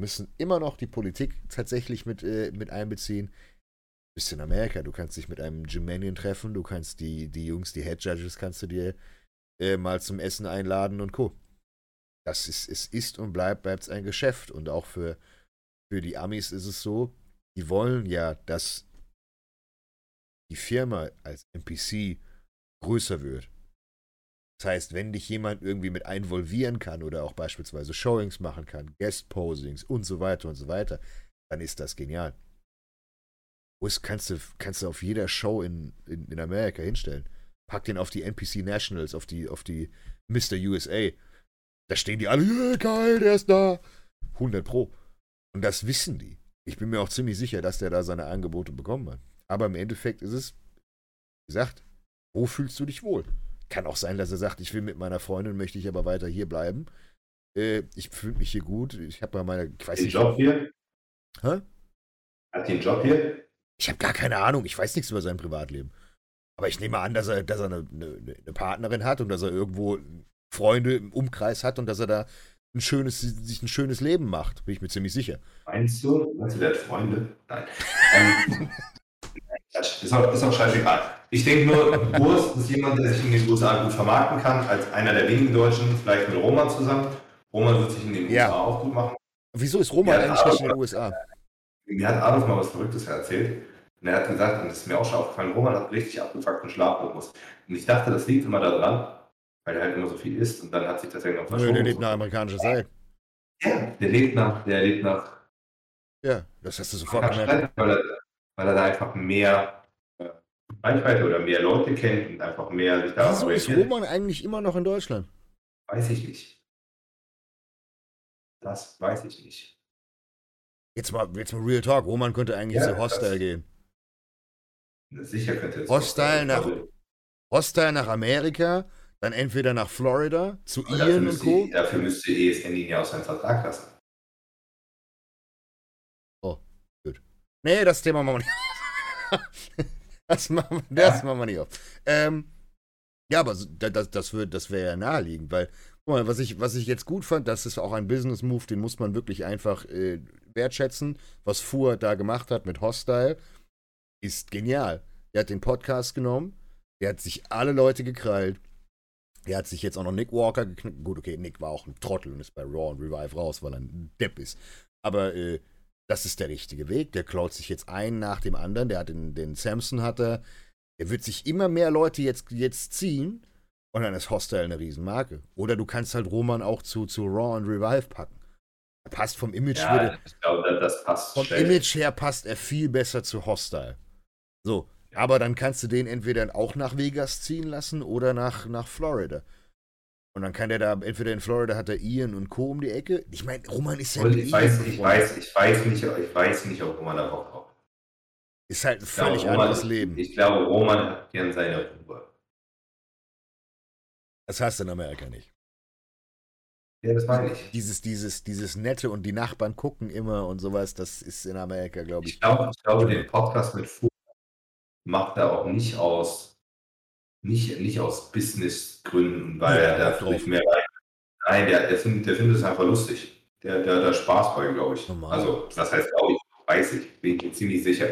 müssen immer noch die Politik tatsächlich mit, äh, mit einbeziehen. Du bist in Amerika, du kannst dich mit einem Jim Mannion treffen, du kannst die, die Jungs, die Head Judges, kannst du dir äh, mal zum Essen einladen und Co. Das ist, es ist und bleibt, bleibt ein Geschäft. Und auch für, für die Amis ist es so, die wollen ja, dass die Firma als NPC größer wird. Das heißt, wenn dich jemand irgendwie mit involvieren kann oder auch beispielsweise Showings machen kann, Guest-Posings und so weiter und so weiter, dann ist das genial. Us kannst du, kannst du auf jeder Show in, in, in Amerika hinstellen. Pack den auf die NPC Nationals, auf die, auf die Mr. USA. Da stehen die alle, yeah, geil, der ist da. 100 Pro. Und das wissen die. Ich bin mir auch ziemlich sicher, dass der da seine Angebote bekommen hat. Aber im Endeffekt ist es, wie gesagt, wo fühlst du dich wohl? Kann auch sein, dass er sagt, ich will mit meiner Freundin, möchte ich aber weiter hier bleiben. Äh, ich fühle mich hier gut. Ich habe bei meiner, ich weiß Den nicht. Job hier? Hä? Hat den Job hier? Ich habe gar keine Ahnung. Ich weiß nichts über sein Privatleben. Aber ich nehme an, dass er, dass er eine, eine, eine Partnerin hat und dass er irgendwo Freunde im Umkreis hat und dass er da ein schönes, sich ein schönes Leben macht. Bin ich mir ziemlich sicher. Meinst du? Meinst du, der hat Freunde? Nein. Ist, auch, ist auch scheißegal. Ich denke nur, Urs ist jemand, der sich in den USA gut vermarkten kann, als einer der wenigen Deutschen, vielleicht mit Roman zusammen. Roman wird sich in den Ja. USA auch gut machen. Wieso ist Roman eigentlich nicht in den USA? Mir hat Adolf mal was Verrücktes erzählt. Und er hat gesagt, und das ist mir auch schon aufgefallen, Roman hat richtig abgefuckten Schlafrhythmus. Und ich dachte, das liegt immer daran, weil er halt immer so viel isst und dann hat sich das irgendwann Nö, verschoben. der lebt nach amerikanischer Zeit. ja, der lebt nach, der lebt nach Ja, das hast du sofort gemerkt. Weil er, weil er da einfach mehr äh, Reichweite oder mehr Leute kennt und einfach mehr sich da Wieso ist. Roman eigentlich immer noch in Deutschland? Weiß ich nicht. Das weiß ich nicht. Jetzt mal, jetzt mal Real Talk. Roman könnte eigentlich Ja, zu Hostile das- gehen. Sicher könnte es Hostile nach- glaube, Hostile nach Amerika, dann entweder nach Florida, zu Ian und Co. dafür müsste ESN ihn ja aus seinem Vertrag lassen. Nee, das Thema machen wir nicht. das machen wir, das machen wir nicht auf. Ähm, ja, aber das, das, wird- das wäre ja naheliegend, weil, guck mal, was ich, was ich jetzt gut fand, das ist auch ein Business-Move, den muss man wirklich einfach äh, wertschätzen. Was Fuhr da gemacht hat mit Hostile, ist genial. Er hat den Podcast genommen, er hat sich alle Leute gekrallt. Er hat sich jetzt auch noch Nick Walker geknüpft. Gut, okay, Nick war auch ein Trottel und ist bei Raw und Revive raus, weil er ein Depp ist. Aber äh, das ist der richtige Weg. Der klaut sich jetzt einen nach dem anderen. Der hat den, den Samson hat er. Wird sich immer mehr Leute jetzt, jetzt ziehen. Und dann ist Hostile eine Riesenmarke. Oder du kannst halt Roman auch zu, zu Raw und Revive packen. Er passt vom Image, würde, Ja, ich glaube, das- passt vom schlecht. Image her passt er viel besser zu Hostile. So. Aber dann kannst du den entweder auch nach Vegas ziehen lassen oder nach, nach Florida. Und dann kann der da, entweder in Florida hat er Ian und Co. um die Ecke. Ich meine, Roman ist ja Und ich weiß, ich weiß, ich weiß nicht, ich weiß nicht, ob Roman da Bock drauf hat. Ist halt ein Ich glaube, völlig Roman- anderes Leben. Ich glaube, Roman hat gern seine Ruhe. Das hast du in Amerika nicht. Ja, das meine ich. Dieses, dieses, dieses Nette und die Nachbarn gucken immer und sowas, das ist in Amerika, glaube Ich ich. glaube, ich glaube, den Podcast mit Fu macht er auch nicht aus, nicht, nicht aus Businessgründen, weil Ja, er dadurch drauf. mehr Reichweite Nein, der, der, findet, der findet es einfach lustig. Der, der hat da Spaß bei, glaube ich. Normal. Also, das heißt, glaube ich, weiß ich, bin ich mir ziemlich sicher.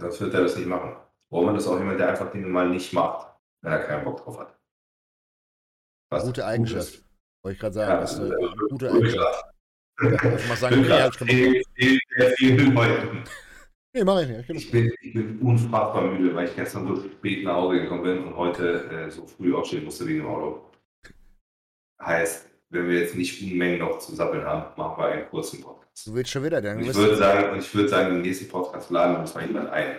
Sonst wird er das nicht machen. Roman ist auch jemand, der einfach Dinge mal nicht macht, wenn er keinen Bock drauf hat. Was Gute gut Eigenschaft. Wollte ich gerade sagen. Ja, das ist eine ist gute Eigenschaft. ich mal sagen, okay, ich Fehlt- fehlt sehr Leuten. Nee, mach ich nicht. Ich bin, ich bin unfassbar müde, weil ich gestern so spät nach Hause gekommen bin und heute äh, so früh aufstehen musste wegen dem Auto. Heißt, wenn wir jetzt nicht Unmengen noch zu sappeln haben, machen wir einen kurzen Podcast. Du willst schon wieder, dann ich würde sagen, und ich würde sagen, den nächsten Podcast laden wir uns mal jemand ein.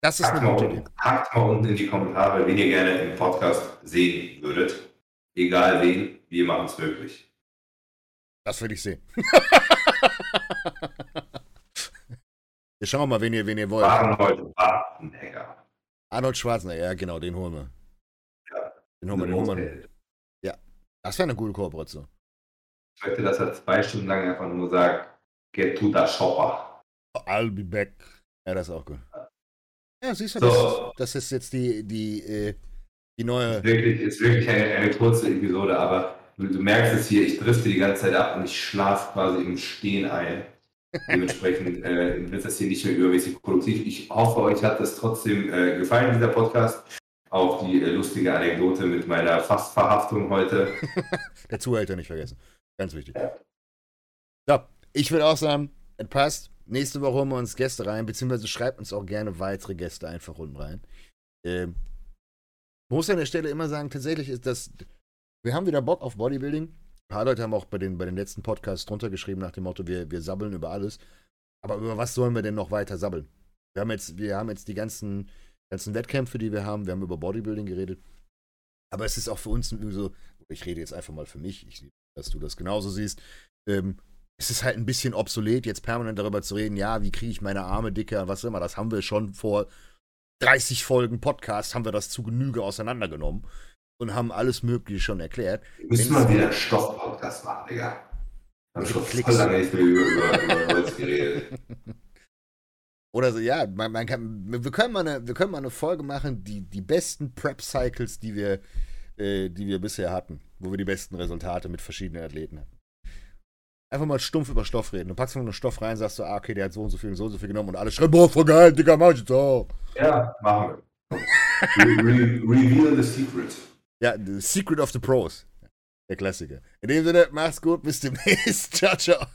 das ist Hackt eine mal, gute Idee. unten, hackt mal unten in die Kommentare, wen ihr gerne im Podcast sehen würdet. Egal wen, wir machen es möglich. Das will ich sehen. Wir schauen mal, wen ihr, wen ihr wollt. Waren heute Wartenegger. Arnold Schwarzenegger, ja genau, den holen wir. Ja. Den holen wir, den holen wir. Das wäre eine gute Kooperation. Ich möchte, dass er zwei Stunden lang einfach nur sagt, get to the shopper. I'll be back. Ja, das ist auch gut. Ja, siehst du, So. das, das ist jetzt die, die, äh, die neue. Wirklich, ist wirklich eine, eine kurze Episode, aber du, du merkst es hier, ich drifte die ganze Zeit ab und ich schlafe quasi im Stehen ein. Dementsprechend äh, wird das hier nicht mehr übermäßig produktiv. Ich hoffe, euch hat das trotzdem äh, gefallen, dieser Podcast. Auch die äh, lustige Anekdote mit meiner Fastverhaftung heute. Der Zuhälter nicht vergessen. Ganz wichtig. So, ich würde auch sagen, es passt. Nächste Woche holen wir uns Gäste rein, beziehungsweise schreibt uns auch gerne weitere Gäste einfach unten rein. Ähm, muss an der Stelle immer sagen, tatsächlich ist das, wir haben wieder Bock auf Bodybuilding. Ein paar Leute haben auch bei den, bei den letzten Podcasts drunter geschrieben nach dem Motto, wir, wir sabbeln über alles. Aber über was sollen wir denn noch weiter sabbeln? Wir haben jetzt, wir haben jetzt die ganzen, ganzen Wettkämpfe, die wir haben. Wir haben über Bodybuilding geredet. Aber es ist auch für uns so, ich rede jetzt einfach mal für mich, ich dass du das genauso siehst. Ähm, es ist halt ein bisschen obsolet, jetzt permanent darüber zu reden, ja, wie kriege ich meine Arme dicker, was immer. Das haben wir schon vor 30 Folgen Podcast, haben wir das zu Genüge auseinandergenommen und haben alles Mögliche schon erklärt. Wir müssen mal wieder einen Stoff-Podcast machen, Digga. Wir haben schon voll lange nicht mehr über, über, über Holz geredet. Oder so, ja, man, man kann, wir können, mal eine, wir können mal eine Folge machen, die, die besten Prep-Cycles, die wir, äh, die wir bisher hatten, wo wir die besten Resultate mit verschiedenen Athleten hatten. Einfach mal stumpf über Stoff reden. Du packst mal einen Stoff rein, sagst du, ah, okay, der hat so und so viel und so und so viel genommen und alle schreiben, boah, voll geil, Digga, mach ich jetzt auch. Ja, machen wir. Re re reveal the secret. Ja, The Secret of the Pros. Der Klassiker. In dem Sinne, macht's gut, bis demnächst. Ciao, ciao.